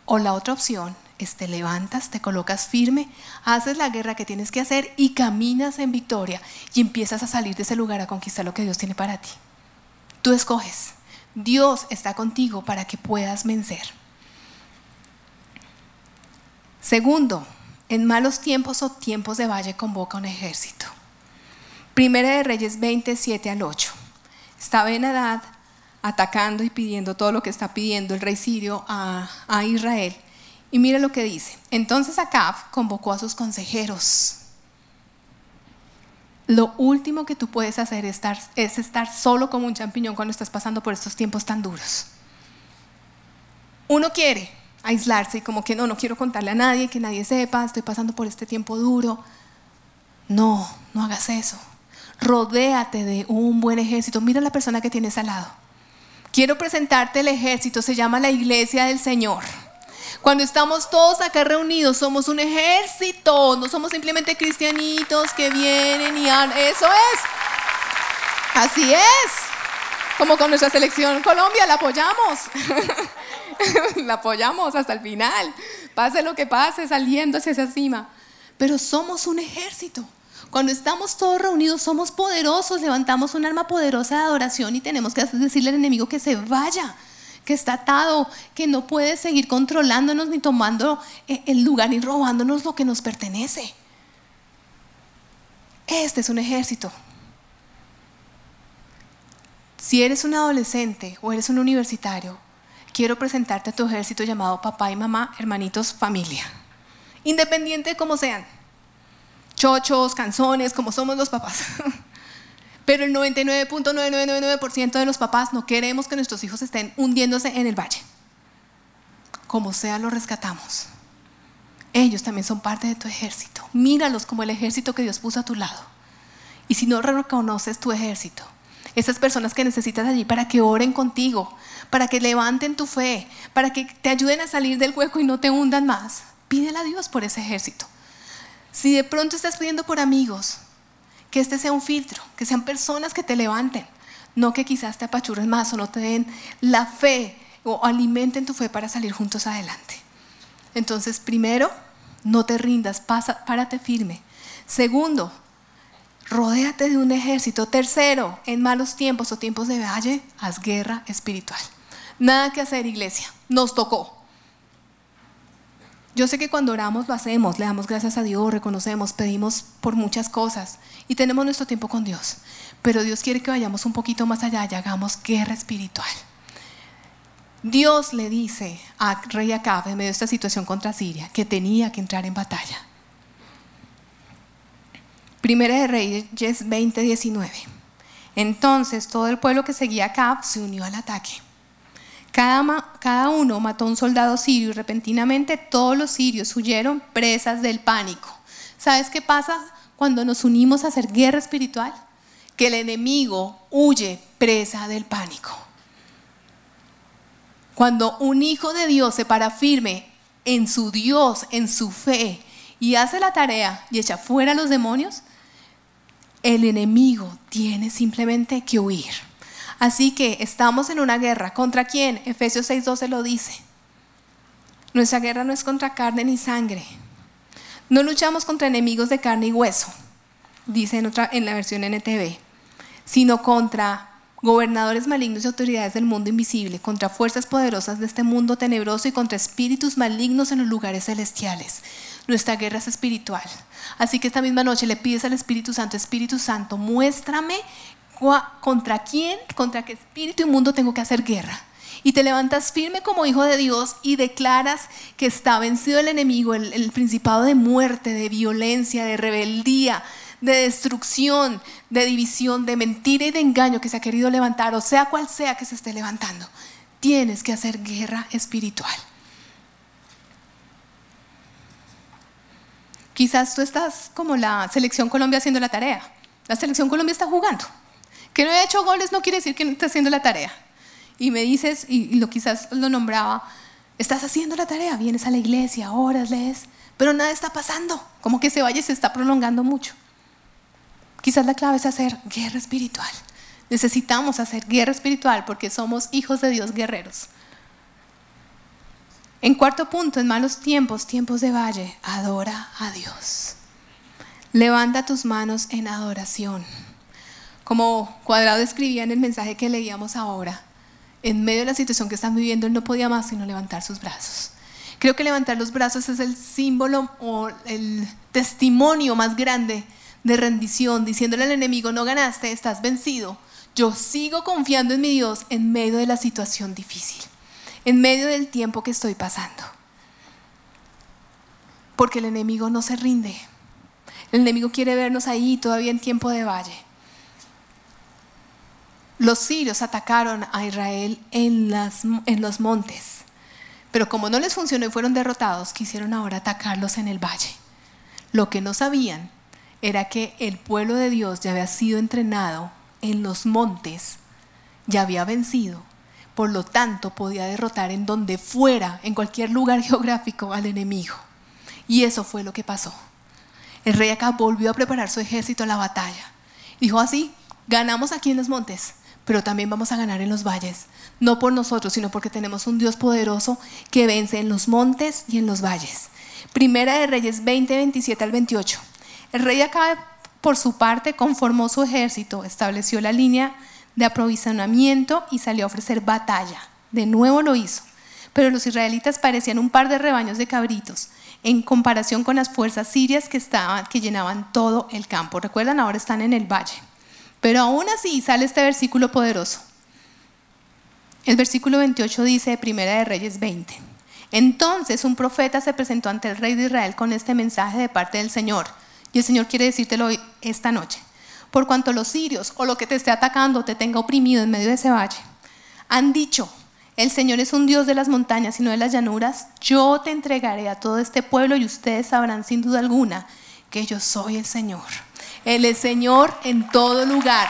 o la otra opción es te levantas, te colocas firme, haces la guerra que tienes que hacer y caminas en victoria y empiezas a salir de ese lugar a conquistar lo que Dios tiene para ti. Tú escoges. Dios está contigo para que puedas vencer. Segundo, en malos tiempos o tiempos de valle convoca un ejército. Primera de Reyes 27 al 8. Estaba en edad atacando y pidiendo todo lo que está pidiendo el rey sirio a, Israel. Y mira lo que dice. Entonces Acab convocó a sus consejeros. Lo último que tú puedes hacer es estar, es estar solo como un champiñón cuando estás pasando por estos tiempos tan duros. Uno quiere aislarse y como que no, no quiero contarle a nadie, que nadie sepa, estoy pasando por este tiempo duro. No, no hagas eso. Rodéate de un buen ejército. Mira a la persona que tienes al lado. Quiero presentarte el ejército, se llama la iglesia del Señor. Cuando estamos todos acá reunidos, somos un ejército, no somos simplemente cristianitos que vienen y han... Eso es. Así es. Como con nuestra selección Colombia, la apoyamos. (laughs) la apoyamos hasta el final. Pase lo que pase, saliendo hacia esa cima. Pero somos un ejército. Cuando estamos todos reunidos somos poderosos, levantamos un arma poderosa de adoración y tenemos que decirle al enemigo que se vaya, que está atado, que no puede seguir controlándonos ni tomando eh, el lugar ni robándonos lo que nos pertenece. Este es un ejército. Si eres un adolescente o eres un universitario, quiero presentarte a tu ejército llamado papá y mamá, hermanitos, familia. Independiente de cómo sean. Chochos, canzones, como somos los papás. (laughs) Pero el 99.9999% de los papás no queremos que nuestros hijos estén hundiéndose en el valle. Como sea, los rescatamos. Ellos también son parte de tu ejército. Míralos como el ejército que Dios puso a tu lado. Y si no reconoces tu ejército, esas personas que necesitas allí para que oren contigo, para que levanten tu fe, para que te ayuden a salir del hueco y no te hundan más, pídele a Dios por ese ejército. Si de pronto estás pidiendo por amigos, que este sea un filtro, que sean personas que te levanten, no que quizás te apachurren más o no te den la fe o alimenten tu fe para salir juntos adelante. Entonces, primero, no te rindas, pasa, párate firme. Segundo, rodéate de un ejército. Tercero, en malos tiempos o tiempos de valle, haz guerra espiritual. Nada que hacer, iglesia. Nos tocó. Yo sé que cuando oramos lo hacemos, le damos gracias a Dios, reconocemos, pedimos por muchas cosas y tenemos nuestro tiempo con Dios. Pero Dios quiere que vayamos un poquito más allá y hagamos guerra espiritual. Dios le dice a rey Acab en medio de esta situación contra Siria que tenía que entrar en batalla. Primera de Reyes 20:19. Entonces todo el pueblo que seguía a Acab se unió al ataque. Cada, uno mató a un soldado sirio y repentinamente todos los sirios huyeron presas del pánico. ¿Sabes qué pasa cuando nos unimos a hacer guerra espiritual? Que el enemigo huye presa del pánico. Cuando un hijo de Dios se para firme en su Dios, en su fe, y hace la tarea y echa fuera a los demonios, el enemigo tiene simplemente que huir. Así que estamos en una guerra. ¿Contra quién? Efesios 6:12 lo dice. Nuestra guerra no es contra carne ni sangre. No luchamos contra enemigos de carne y hueso, dice en, la versión NTV, sino contra gobernadores malignos y autoridades del mundo invisible, contra fuerzas poderosas de este mundo tenebroso y contra espíritus malignos en los lugares celestiales. Nuestra guerra es espiritual. Así que esta misma noche le pides al Espíritu Santo, Espíritu Santo, muéstrame contra quién, contra qué espíritu inmundo tengo que hacer guerra. Y te levantas firme como hijo de Dios y declaras que está vencido el enemigo, el, el principado de muerte, de violencia, de rebeldía, de destrucción, de división, de mentira y de engaño que se ha querido levantar, o sea cual sea que se esté levantando. Tienes que hacer guerra espiritual. Quizás tú estás como la selección Colombia haciendo la tarea. La selección Colombia está jugando. Que no haya hecho goles no quiere decir que no esté haciendo la tarea. Y me dices, y lo quizás lo nombraba, estás haciendo la tarea, vienes a la iglesia, oras, lees, pero nada está pasando, como que ese valle se está prolongando mucho. Quizás la clave es hacer guerra espiritual. Necesitamos hacer guerra espiritual porque somos hijos de Dios guerreros. En cuarto punto, en malos tiempos, tiempos de valle, adora a Dios. Levanta tus manos en adoración. Como Cuadrado escribía en el mensaje que leíamos ahora, en medio de la situación que están viviendo, él no podía más sino levantar sus brazos. Creo que levantar los brazos es el símbolo o el testimonio más grande de rendición, diciéndole al enemigo, no ganaste, estás vencido. Yo sigo confiando en mi Dios en medio de la situación difícil, en medio del tiempo que estoy pasando. Porque el enemigo no se rinde. El enemigo quiere vernos ahí todavía en tiempo de valle. Los sirios atacaron a Israel en, las, en los montes, pero como no les funcionó y fueron derrotados, quisieron ahora atacarlos en el valle. Lo que no sabían era que el pueblo de Dios ya había sido entrenado en los montes, ya había vencido, por lo tanto podía derrotar en donde fuera, en cualquier lugar (laughs) geográfico, al enemigo. Y eso fue lo que pasó. El rey acá volvió a preparar su ejército a la batalla. Dijo así, ganamos aquí en los montes, pero también vamos a ganar en los valles. No por nosotros, sino porque tenemos un Dios poderoso que vence en los montes y en los valles. Primera de Reyes 20, 27 al 28. El rey acá, por su parte, conformó su ejército, estableció la línea de aprovisionamiento y salió a ofrecer batalla. De nuevo lo hizo. Pero los israelitas parecían un par de rebaños de cabritos en comparación con las fuerzas sirias que, estaban, que llenaban todo el campo. Recuerdan, ahora están en el valle. Pero aún así sale este versículo poderoso. El versículo 28 dice de Primera de Reyes 20. Entonces un profeta se presentó ante el rey de Israel con este mensaje de parte del Señor. Y el Señor quiere decírtelo hoy, esta noche. Por cuanto los sirios o lo que te esté atacando te tenga oprimido en medio de ese valle, han dicho, el Señor es un Dios de las montañas y no de las llanuras, yo te entregaré a todo este pueblo y ustedes sabrán sin duda alguna que yo soy el Señor. Él es Señor en todo lugar,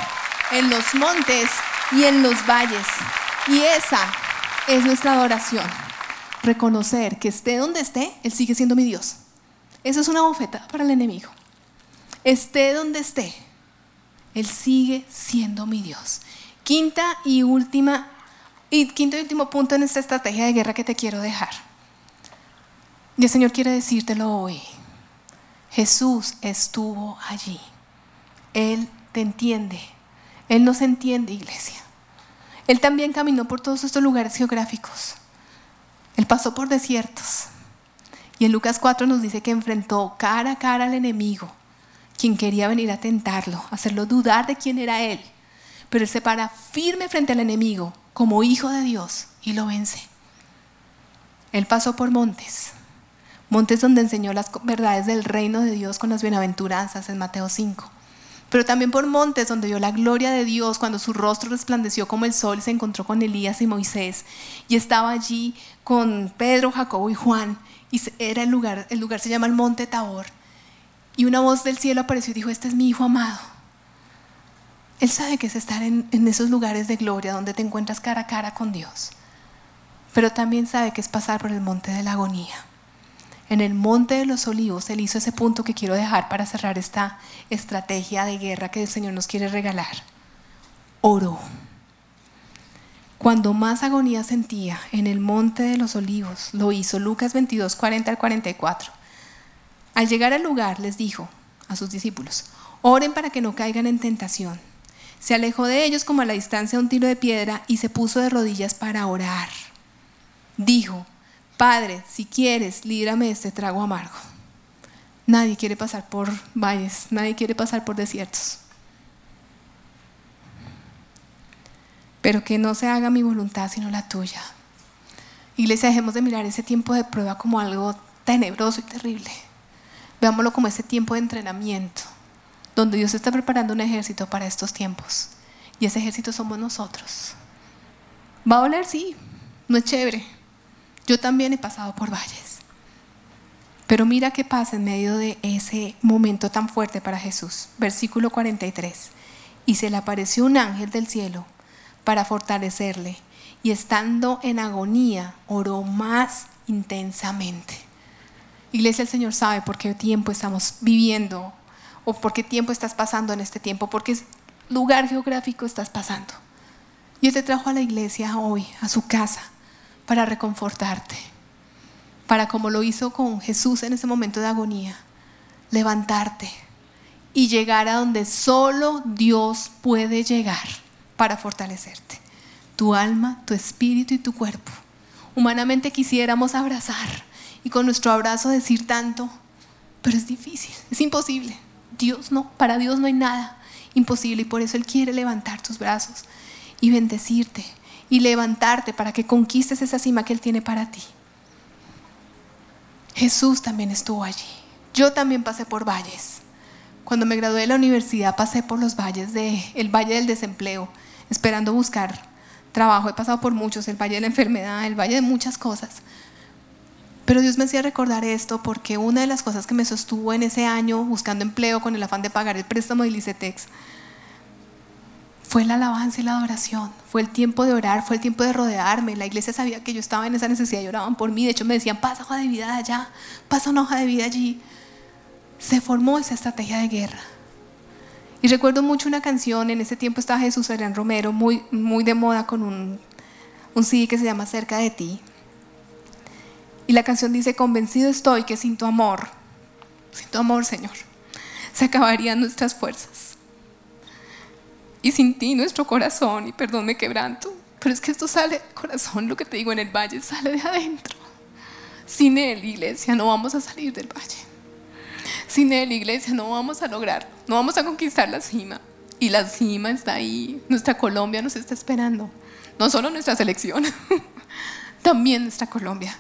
en los montes y en los valles. Y esa es nuestra adoración. Reconocer que esté donde esté, Él sigue siendo mi Dios. Eso es una bofeta para el enemigo. Esté donde esté, Él sigue siendo mi Dios. Quinta y última, y quinto y último punto en esta estrategia de guerra que te quiero dejar. Y el Señor quiere decírtelo hoy. Jesús estuvo allí. Él te entiende. Él nos entiende, iglesia. Él también caminó por todos estos lugares geográficos. Él pasó por desiertos. Y en Lucas 4 nos dice que enfrentó cara a cara al enemigo, quien quería venir a tentarlo, hacerlo dudar de quién era él. Pero él se para firme frente al enemigo como hijo de Dios y lo vence. Él pasó por montes, montes donde enseñó las verdades del reino de Dios con las bienaventuranzas en Mateo 5 pero también por montes donde vio la gloria de Dios cuando su rostro resplandeció como el sol, se encontró con Elías y Moisés. Y estaba allí con Pedro, Jacobo y Juan. Y era el lugar, el lugar se llama el monte Tabor. Y una voz del cielo apareció y dijo, este es mi hijo amado. Él sabe que es estar en, en esos lugares de gloria donde te encuentras cara a cara con Dios, pero también sabe que es pasar por el monte de la agonía en el Monte de los Olivos, Él hizo ese punto que quiero dejar para cerrar esta estrategia de guerra que el Señor nos quiere regalar. Oró. Cuando más agonía sentía en el Monte de los Olivos, lo hizo Lucas 22, 40 al 44. Al llegar al lugar les dijo a sus discípulos, oren para que no caigan en tentación. Se alejó de ellos como a la distancia de un tiro de piedra y se puso de rodillas para orar. Dijo, Padre, si quieres, líbrame de este trago amargo. Nadie quiere pasar por valles, nadie quiere pasar por desiertos. Pero que no se haga mi voluntad sino la tuya. Iglesia, dejemos de mirar ese tiempo de prueba como algo tenebroso y terrible. Veámoslo como ese tiempo de entrenamiento, donde Dios está preparando un ejército para estos tiempos. Y ese ejército somos nosotros. Va a doler, sí, no es chévere, yo también he pasado por valles. Pero mira qué pasa en medio de ese momento tan fuerte para Jesús. Versículo 43. Y se le apareció un ángel del cielo para fortalecerle. Y estando en agonía, oró más intensamente. Iglesia, el Señor sabe por qué tiempo estamos viviendo o por qué tiempo estás pasando en este tiempo, por qué lugar geográfico estás pasando. Y Él te trajo a la iglesia hoy, a su casa, para reconfortarte, para como lo hizo con Jesús en ese momento de agonía, levantarte y llegar a donde solo Dios puede llegar para fortalecerte. Tu alma, tu espíritu y tu cuerpo. Humanamente quisiéramos abrazar y con nuestro abrazo decir tanto, pero es difícil, es imposible. Dios no, para Dios no hay nada imposible y por eso Él quiere levantar tus brazos y bendecirte y levantarte para que conquistes esa cima que Él tiene para ti. Jesús también estuvo allí. Yo también pasé por valles. Cuando me gradué de la universidad pasé por los valles de valle del desempleo, esperando buscar trabajo. He pasado por muchos, el valle de la enfermedad, el valle de muchas cosas. Pero Dios me hacía recordar esto porque una de las cosas que me sostuvo en ese año buscando empleo con el afán de pagar el préstamo de Licetex fue la alabanza y la adoración, fue el tiempo de orar, fue el tiempo de rodearme. La iglesia sabía que yo estaba en esa necesidad y oraban por mí. De hecho, me decían, pasa hoja de vida allá, pasa una hoja de vida allí. Se formó esa estrategia de guerra. Y recuerdo mucho una canción, en ese tiempo estaba Jesús Adrián Romero, muy, muy de moda con un, un CD que se llama Cerca de ti. Y la canción dice, convencido estoy que sin tu amor, sin tu amor, Señor, se acabarían nuestras fuerzas. Y sin ti nuestro corazón, y perdón me quebranto, pero es que esto sale corazón, lo que te digo en el valle, sale de adentro. Sin Él, iglesia, no vamos a salir del valle. Sin Él, iglesia, no vamos a lograr, no vamos a conquistar la cima. Y la cima está ahí, nuestra Colombia nos está esperando. No solo nuestra selección, (laughs) también nuestra Colombia.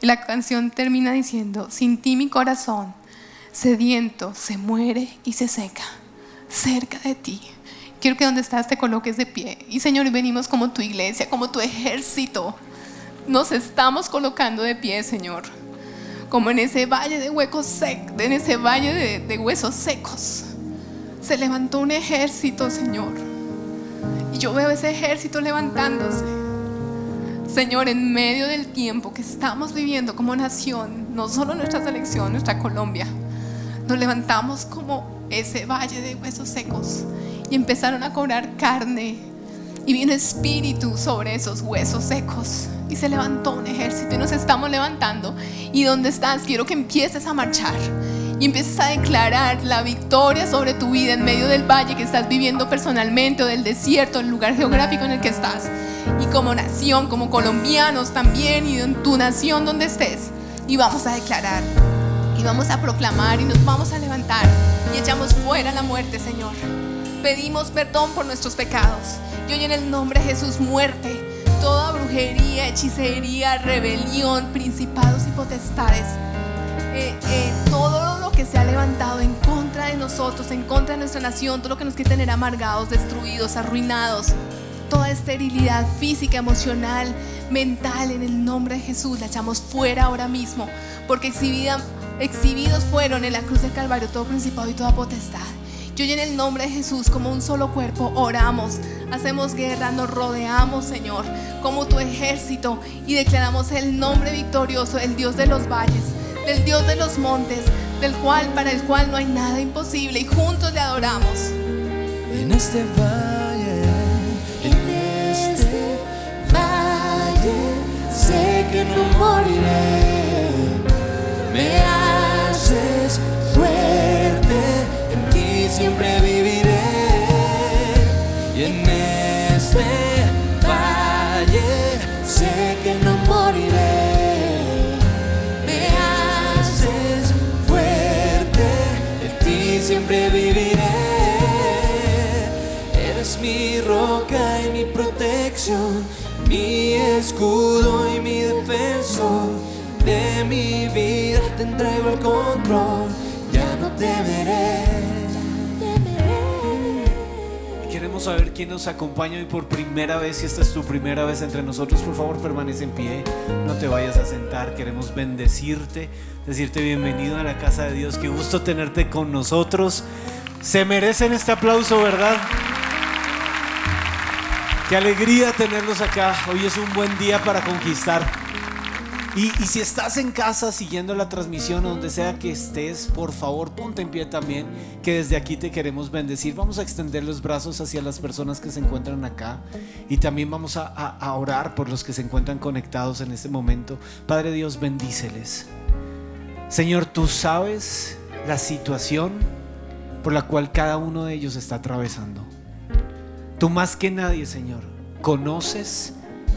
Y la canción termina diciendo, sin ti mi corazón, sediento, se muere y se seca, cerca de ti. Quiero que donde estás te coloques de pie. Y Señor, venimos como tu iglesia, como tu ejército. Nos estamos colocando de pie, Señor. Como en ese valle de huecos secos, en ese valle de, de huesos secos. Se levantó un ejército, Señor. Y yo veo ese ejército levantándose. Señor, en medio del tiempo que estamos viviendo como nación, no solo nuestra selección, nuestra Colombia, nos levantamos como ese valle de huesos secos y empezaron a cobrar carne. Y vino espíritu sobre esos huesos secos. Y se levantó un ejército. Y nos estamos levantando. Y donde estás quiero que empieces a marchar. Y empieces a declarar la victoria sobre tu vida en medio del valle que estás viviendo personalmente o del desierto, el lugar geográfico en el que estás. Y como nación, como colombianos también y en tu nación donde estés. Y vamos a declarar. Y vamos a proclamar y nos vamos a levantar. Y echamos fuera la muerte, Señor. Pedimos perdón por nuestros pecados. Y hoy en el nombre de Jesús, muerte, toda brujería, hechicería, rebelión, principados y potestades, eh, eh, todo lo que se ha levantado en contra de nosotros, en contra de nuestra nación, todo lo que nos quiere tener amargados, destruidos, arruinados, toda esterilidad física, emocional, mental, en el nombre de Jesús, la echamos fuera ahora mismo, porque exhibidos fueron en la cruz del Calvario todo principado y toda potestad. Y hoy en el nombre de Jesús, como un solo cuerpo, oramos, hacemos guerra, nos rodeamos, Señor, como tu ejército y declaramos el nombre victorioso, el Dios de los valles, del Dios de los montes, del cual para el cual no hay nada imposible y juntos le adoramos. En este valle, en este valle, sé que no moriré. Me siempre viviré. Y en este valle, sé que no moriré. Me haces fuerte, en ti siempre viviré. Eres mi roca y mi protección, mi escudo y mi defensor. De mi vida te entrego el control, ya no temeré. Y Queremos saber quién nos acompaña hoy por primera vez. Si esta es tu primera vez entre nosotros, por favor permanece en pie. No te vayas a sentar. Queremos bendecirte, decirte bienvenido a la casa de Dios. Qué gusto tenerte con nosotros. Se merecen este aplauso, ¿verdad? Qué alegría tenerlos acá. Hoy es un buen día para conquistar. Y, si estás en casa siguiendo la transmisión donde sea que estés, por favor ponte en pie también, que desde aquí te queremos bendecir. Vamos a extender los brazos hacia las personas que se encuentran acá y también vamos a, a- a orar por los que se encuentran conectados en este momento. Padre Dios, bendíceles. Señor, tú sabes la situación por la cual cada uno de ellos está atravesando. Tú más que nadie, Señor, conoces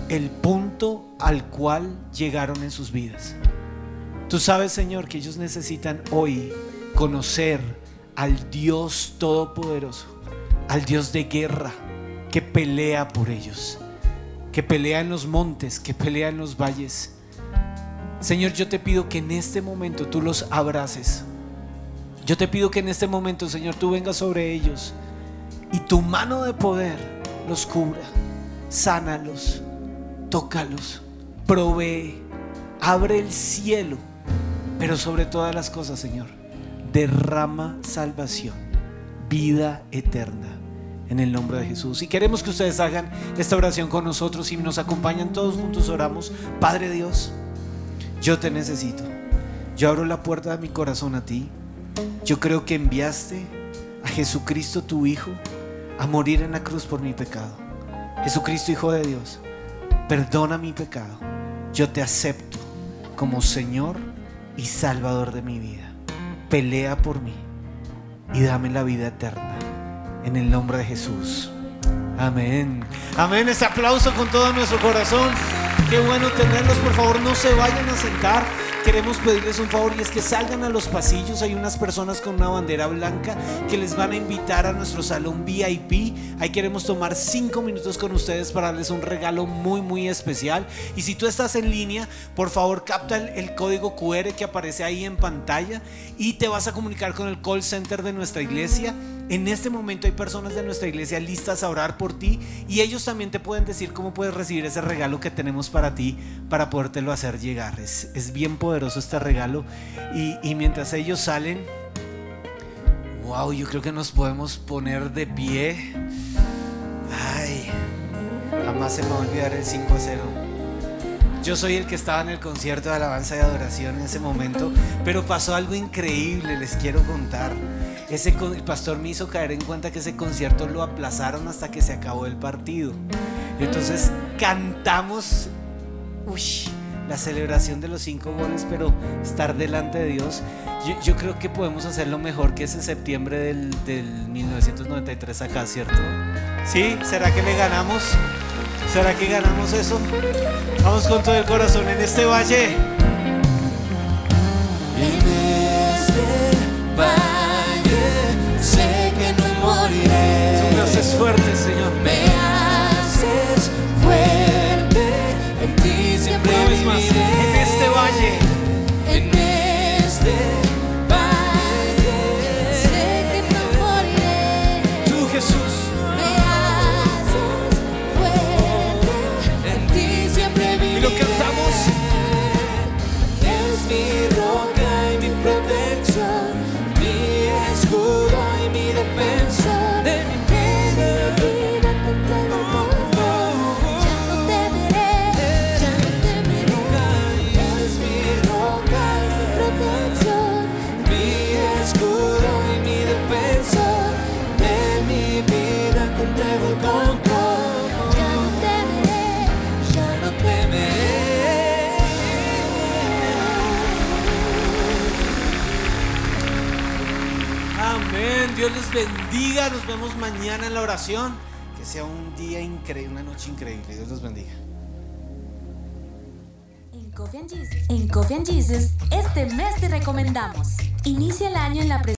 el punto al cual llegaron en sus vidas. Tú sabes, Señor, que ellos necesitan hoy conocer al Dios Todopoderoso, al Dios de guerra, que pelea por ellos, que pelea en los montes, que pelea en los valles. Señor, yo te pido que en este momento tú los abraces. Yo te pido que en este momento, Señor, tú vengas sobre ellos y tu mano de poder los cubra. Sánalos, tócalos, provee, abre el cielo, pero sobre todas las cosas, Señor, derrama salvación, vida eterna. En el nombre de Jesús. Y queremos que ustedes hagan esta oración con nosotros y nos acompañan todos juntos, oramos. Padre Dios, yo te necesito. Yo abro la puerta de mi corazón a ti. Yo creo que enviaste a Jesucristo tu Hijo a morir en la cruz por mi pecado. Jesucristo Hijo de Dios, perdona mi pecado. Yo te acepto como Señor y Salvador de mi vida. Pelea por mí y dame la vida eterna. En el nombre de Jesús. Amén. Amén. Ese aplauso con todo nuestro corazón. Qué bueno tenerlos. Por favor, no se vayan a sentar. Queremos pedirles un favor y es que salgan a los pasillos. Hay unas personas con una bandera blanca que les van a invitar a nuestro salón VIP. Ahí queremos tomar cinco minutos con ustedes para darles un regalo muy, muy especial. Y si tú estás en línea, por favor, capta el, el código QR que aparece ahí en pantalla y te vas a comunicar con el call center de nuestra iglesia. En este momento hay personas de nuestra iglesia listas a orar por ti y ellos también te pueden decir cómo puedes recibir ese regalo que tenemos para ti para podértelo hacer llegar. Es, es bien poderoso este regalo y, y mientras ellos salen, wow, yo creo que nos podemos poner de pie. Ay, jamás se me va a olvidar el 5 a 0. Yo soy el que estaba en el concierto de alabanza y adoración en ese momento, pero pasó algo increíble, les quiero contar. Ese, el pastor me hizo caer en cuenta que ese concierto lo aplazaron hasta que se acabó el partido. Entonces cantamos uy, la celebración de los cinco goles, pero estar delante de Dios. Yo, yo creo que podemos hacerlo mejor que ese septiembre del, del 1993 acá, ¿cierto? ¿Sí? ¿Será que le ganamos? ¿Será que ganamos eso? Vamos con todo el corazón en este valle. En este valle haces fuerte, Señor. Bendiga. Nos vemos mañana en la oración. Que sea un día increíble, una noche increíble. Dios los bendiga. En Coffee and Jesus, este mes te recomendamos. Inicia el año en la presencia